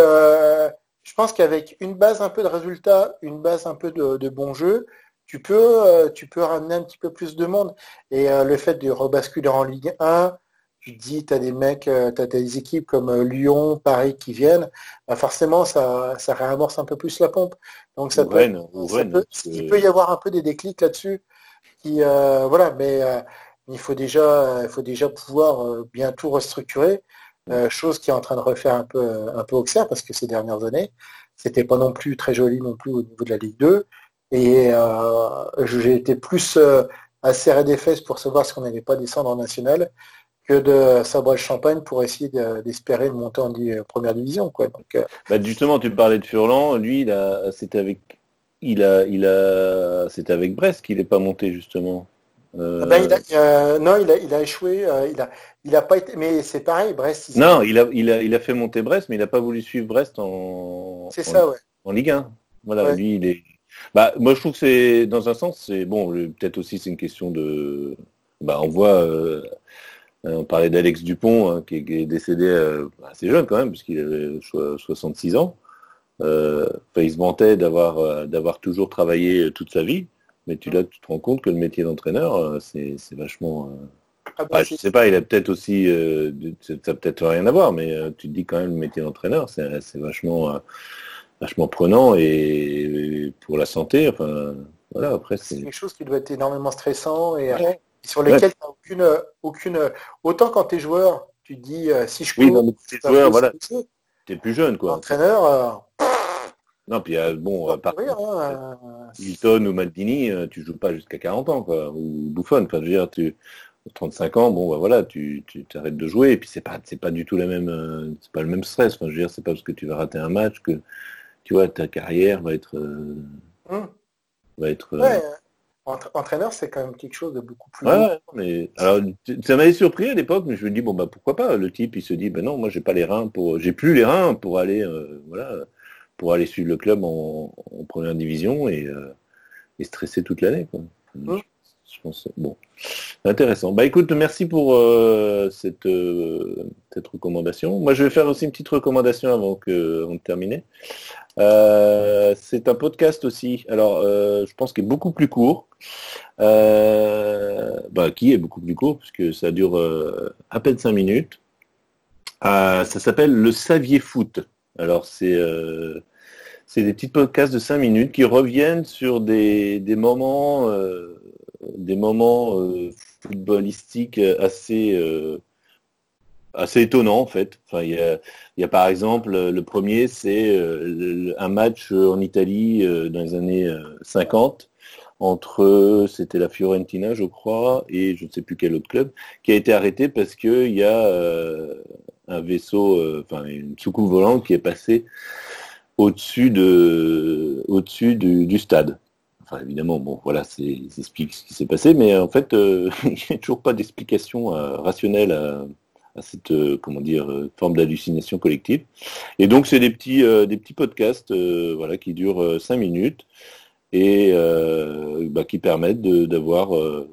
je pense qu'avec une base un peu de résultats, une base un peu de, de bon jeu, tu peux tu peux ramener un petit peu plus de monde. Et le fait de rebasculer en Ligue 1, tu te dis, tu as des mecs, tu as des équipes comme euh, Lyon, Paris qui viennent, bah forcément ça, ça réamorce un peu plus la pompe. Donc ça Ou peut, Rennes, ou ça Rennes, peut- parce il peut y avoir un peu des déclics là-dessus. Qui, euh, voilà, mais euh, il faut déjà, il faut déjà pouvoir euh, bien tout restructurer, euh, chose qui est en train de refaire un peu, un peu Auxerre parce que ces dernières années, c'était pas non plus très joli non plus au niveau de la Ligue 2. Et euh, j'ai été plus euh, à serrer des fesses pour savoir si on n'allait pas descendre en national que de sabrer le champagne pour essayer de- d'espérer une montée en di- première division. Quoi. Donc, euh, Bah, justement, tu parlais de Furlan. Lui, c'était avec, il a, il a, c'était avec Brest qu'il n'est pas monté justement. Euh, ben, il a- euh, non, il a, il a échoué. euh, il a, il a pas été. Mais c'est pareil, Brest. Non, il a, il a, il a fait monter Brest, mais il n'a pas voulu suivre Brest en, C'est ça, ouais. en Ligue 1. Voilà, Ouais. lui, il est. Bah, moi, je trouve que c'est, dans un sens, c'est bon. Peut-être aussi, c'est une question de. Bah, on voit. Euh, on parlait d'Alex Dupont, hein, qui, est, qui est décédé euh, assez jeune quand même, puisqu'il avait so- 66 ans. Euh, il se vantait d'avoir d'avoir toujours travaillé toute sa vie, mais tu là, tu te rends compte que le métier d'entraîneur, c'est vachement. Ah, ben, bah, je sais pas, il a peut-être aussi, euh, ça ça a peut-être rien à voir, mais euh, tu te dis quand même le métier d'entraîneur, c'est vachement, euh, vachement prenant et, et pour la santé. Enfin, voilà. Après, c'est quelque chose qui doit être énormément stressant et, Ouais. Sur lesquels tu n'as aucune, aucune. Autant quand tu es joueur, tu te dis euh, si je peux. oui, non, mais t'es c'est un joueur, voilà, c'est. t'es plus jeune, quoi. Entraîneur, euh, Non, puis euh, bon, part courir, hein, euh, Hilton ou Maldini, tu joues pas jusqu'à 40 ans, quoi, ou Buffon. Enfin, je veux dire, tu 35 ans, bon, bah voilà, tu, tu t'arrêtes de jouer, et puis c'est pas, c'est pas du tout la même, c'est pas le même stress. Enfin, je veux dire, c'est pas parce que tu vas rater un match que, tu vois, ta carrière va être, hum. va être. Ouais, entraîneur, c'est quand même quelque chose de beaucoup plus. Ouais, mais alors ça m'avait surpris à l'époque, mais je me dis bon bah pourquoi pas? Le type il se dit ben non moi j'ai pas les reins pour, j'ai plus les reins pour aller euh, voilà pour aller suivre le club en, en première division et, euh, et stresser toute l'année quoi. Mm. Je, je pense bon intéressant. Bah écoute merci pour euh, cette cette recommandation. Moi je vais faire aussi une petite recommandation avant que avant de terminer. Euh, c'est un podcast aussi. Alors, euh, je pense qu'il est beaucoup plus court. Euh, bah, qui est beaucoup plus court puisque ça dure à peine cinq minutes. Ça s'appelle le Savier Foot. Alors, c'est des petits podcasts de cinq minutes qui reviennent sur des, des moments des moments footballistiques assez assez étonnant en fait. Enfin, il y a, il y a par exemple le premier, c'est euh, un match en Italie euh, dans les années euh, 50 entre, c'était la Fiorentina, je crois, et je ne sais plus quel autre club, qui a été arrêté parce que il y a euh, un vaisseau, euh, enfin une soucoupe volante qui est passée au-dessus de, au-dessus du, du stade. Enfin, évidemment, bon, voilà, c'est, ça explique ce qui s'est passé, mais en fait, euh, il n'y a toujours pas d'explication euh, rationnelle à cette euh, comment dire euh, forme d'hallucination collective. Et donc c'est des petits euh, des petits podcasts voilà qui durent euh, cinq minutes et bah, qui permettent de- d'avoir euh,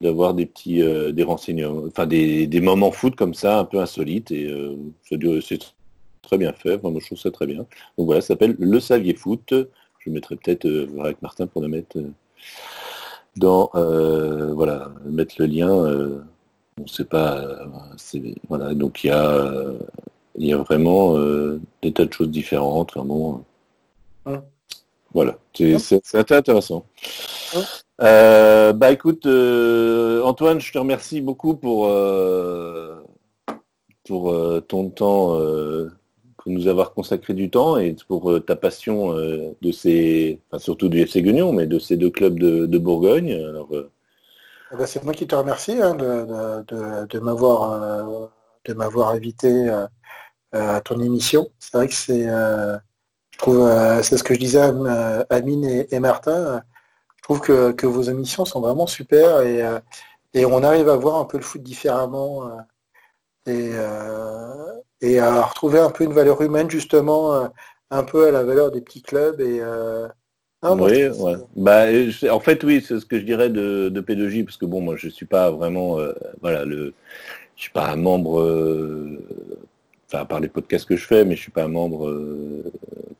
d'avoir des petits des renseignements, enfin des, des moments foot comme ça un peu insolites et c'est très bien fait. Moi je trouve ça très bien. Donc voilà, ça s'appelle le Savier Foot. Je mettrai peut-être avec Martin pour le mettre. dans voilà mettre le lien. On sait pas. voilà donc il y a il y a vraiment des tas de choses différentes. Vraiment. Voilà, c'est intéressant. bah écoute, Antoine, je te remercie beaucoup pour pour euh, ton temps, euh, pour nous avoir consacré du temps et pour euh, ta passion de ces, enfin, surtout du FC Guignon, mais de ces deux clubs de, Bourgogne. Alors, eh ben, c'est moi qui te remercie hein, de, de, m'avoir de m'avoir invité à ton émission. C'est vrai que c'est, c'est ce que je disais à Amine et, Martin. Je trouve que, que, vos émissions sont vraiment super et, et on arrive à voir un peu le foot différemment et, euh, et à retrouver un peu une valeur humaine justement euh, un peu à la valeur des petits clubs et euh, oui, ouais. Bah, en fait, oui, c'est ce que je dirais de, de P2J, parce que bon, moi, je suis pas vraiment, voilà, le, je suis pas un membre à part les podcasts que je fais, mais je suis pas un membre euh,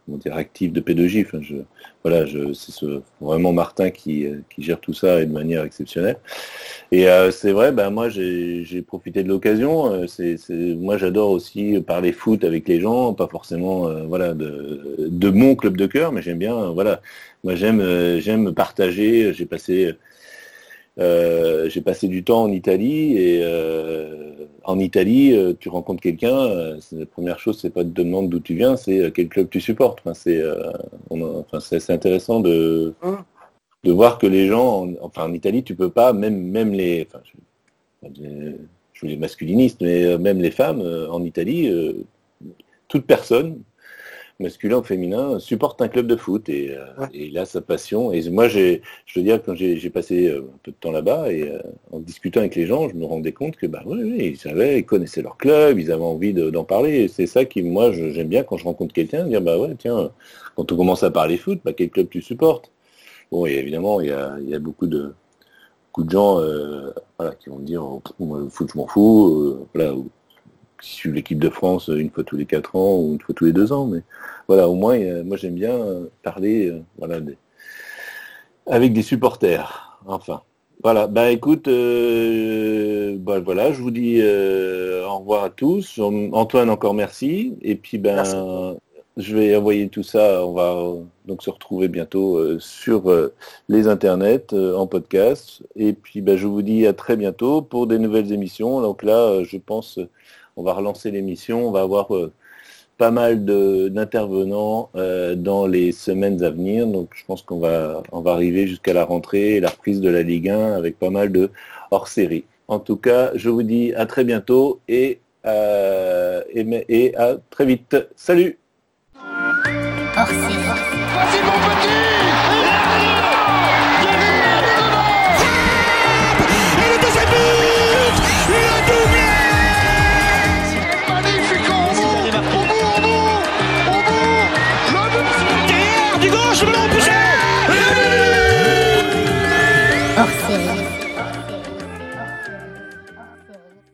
comment dire, actif de P2J. Enfin, je, voilà, je, c'est ce, vraiment Martin qui, euh, qui, gère tout ça et de manière exceptionnelle. Et euh, c'est vrai, ben moi j'ai, profité de l'occasion. C'est, moi j'adore aussi parler foot avec les gens, pas forcément voilà de, de mon club de cœur, mais j'aime bien voilà. Moi j'aime j'aime partager. J'ai passé euh, j'ai passé du temps en Italie et euh, en Italie, euh, tu rencontres quelqu'un, la première chose, c'est pas de demander d'où tu viens, c'est quel club tu supportes. Enfin, c'est, enfin, c'est intéressant de, mmh. de voir que les gens, en, enfin en Italie, tu peux pas, même, même les, enfin, je, je, les masculinistes, mais même les femmes en Italie, toute personne masculin ou féminin, supporte un club de foot et, euh, il a sa passion. Et moi, j'ai, je veux dire, quand j'ai passé euh, un peu de temps là-bas et euh, en discutant avec les gens, je me rendais compte que bah oui, ils savaient, ils connaissaient leur club, ils avaient envie d'en parler. Et c'est ça qui, moi, j'aime bien quand je rencontre quelqu'un, dire bah ouais, tiens, quand on commence à parler foot, bah, quel club tu supportes? Bon, et évidemment, il y a, il y a beaucoup de beaucoup de gens voilà, qui vont me dire oh, moi, le foot je m'en fous, voilà, suis l'équipe de France une fois tous les quatre ans ou une fois tous les deux ans, mais voilà, au moins, moi j'aime bien parler euh, voilà, avec des supporters. Enfin, voilà. Ben écoute, euh, ben, voilà, je vous dis euh, au revoir à tous. Antoine, encore merci. Et puis ben, je vais envoyer tout ça. On va donc se retrouver bientôt sur les internets en podcast. Et puis ben, je vous dis à très bientôt pour des nouvelles émissions. Donc là, je pense on va relancer l'émission, on va avoir euh, pas mal d'intervenants euh, dans les semaines à venir. Donc je pense qu'on va, on va arriver jusqu'à la rentrée et la reprise de la Ligue 1 avec pas mal de hors-série. En tout cas, je vous dis à très bientôt et, euh, à très vite. Salut.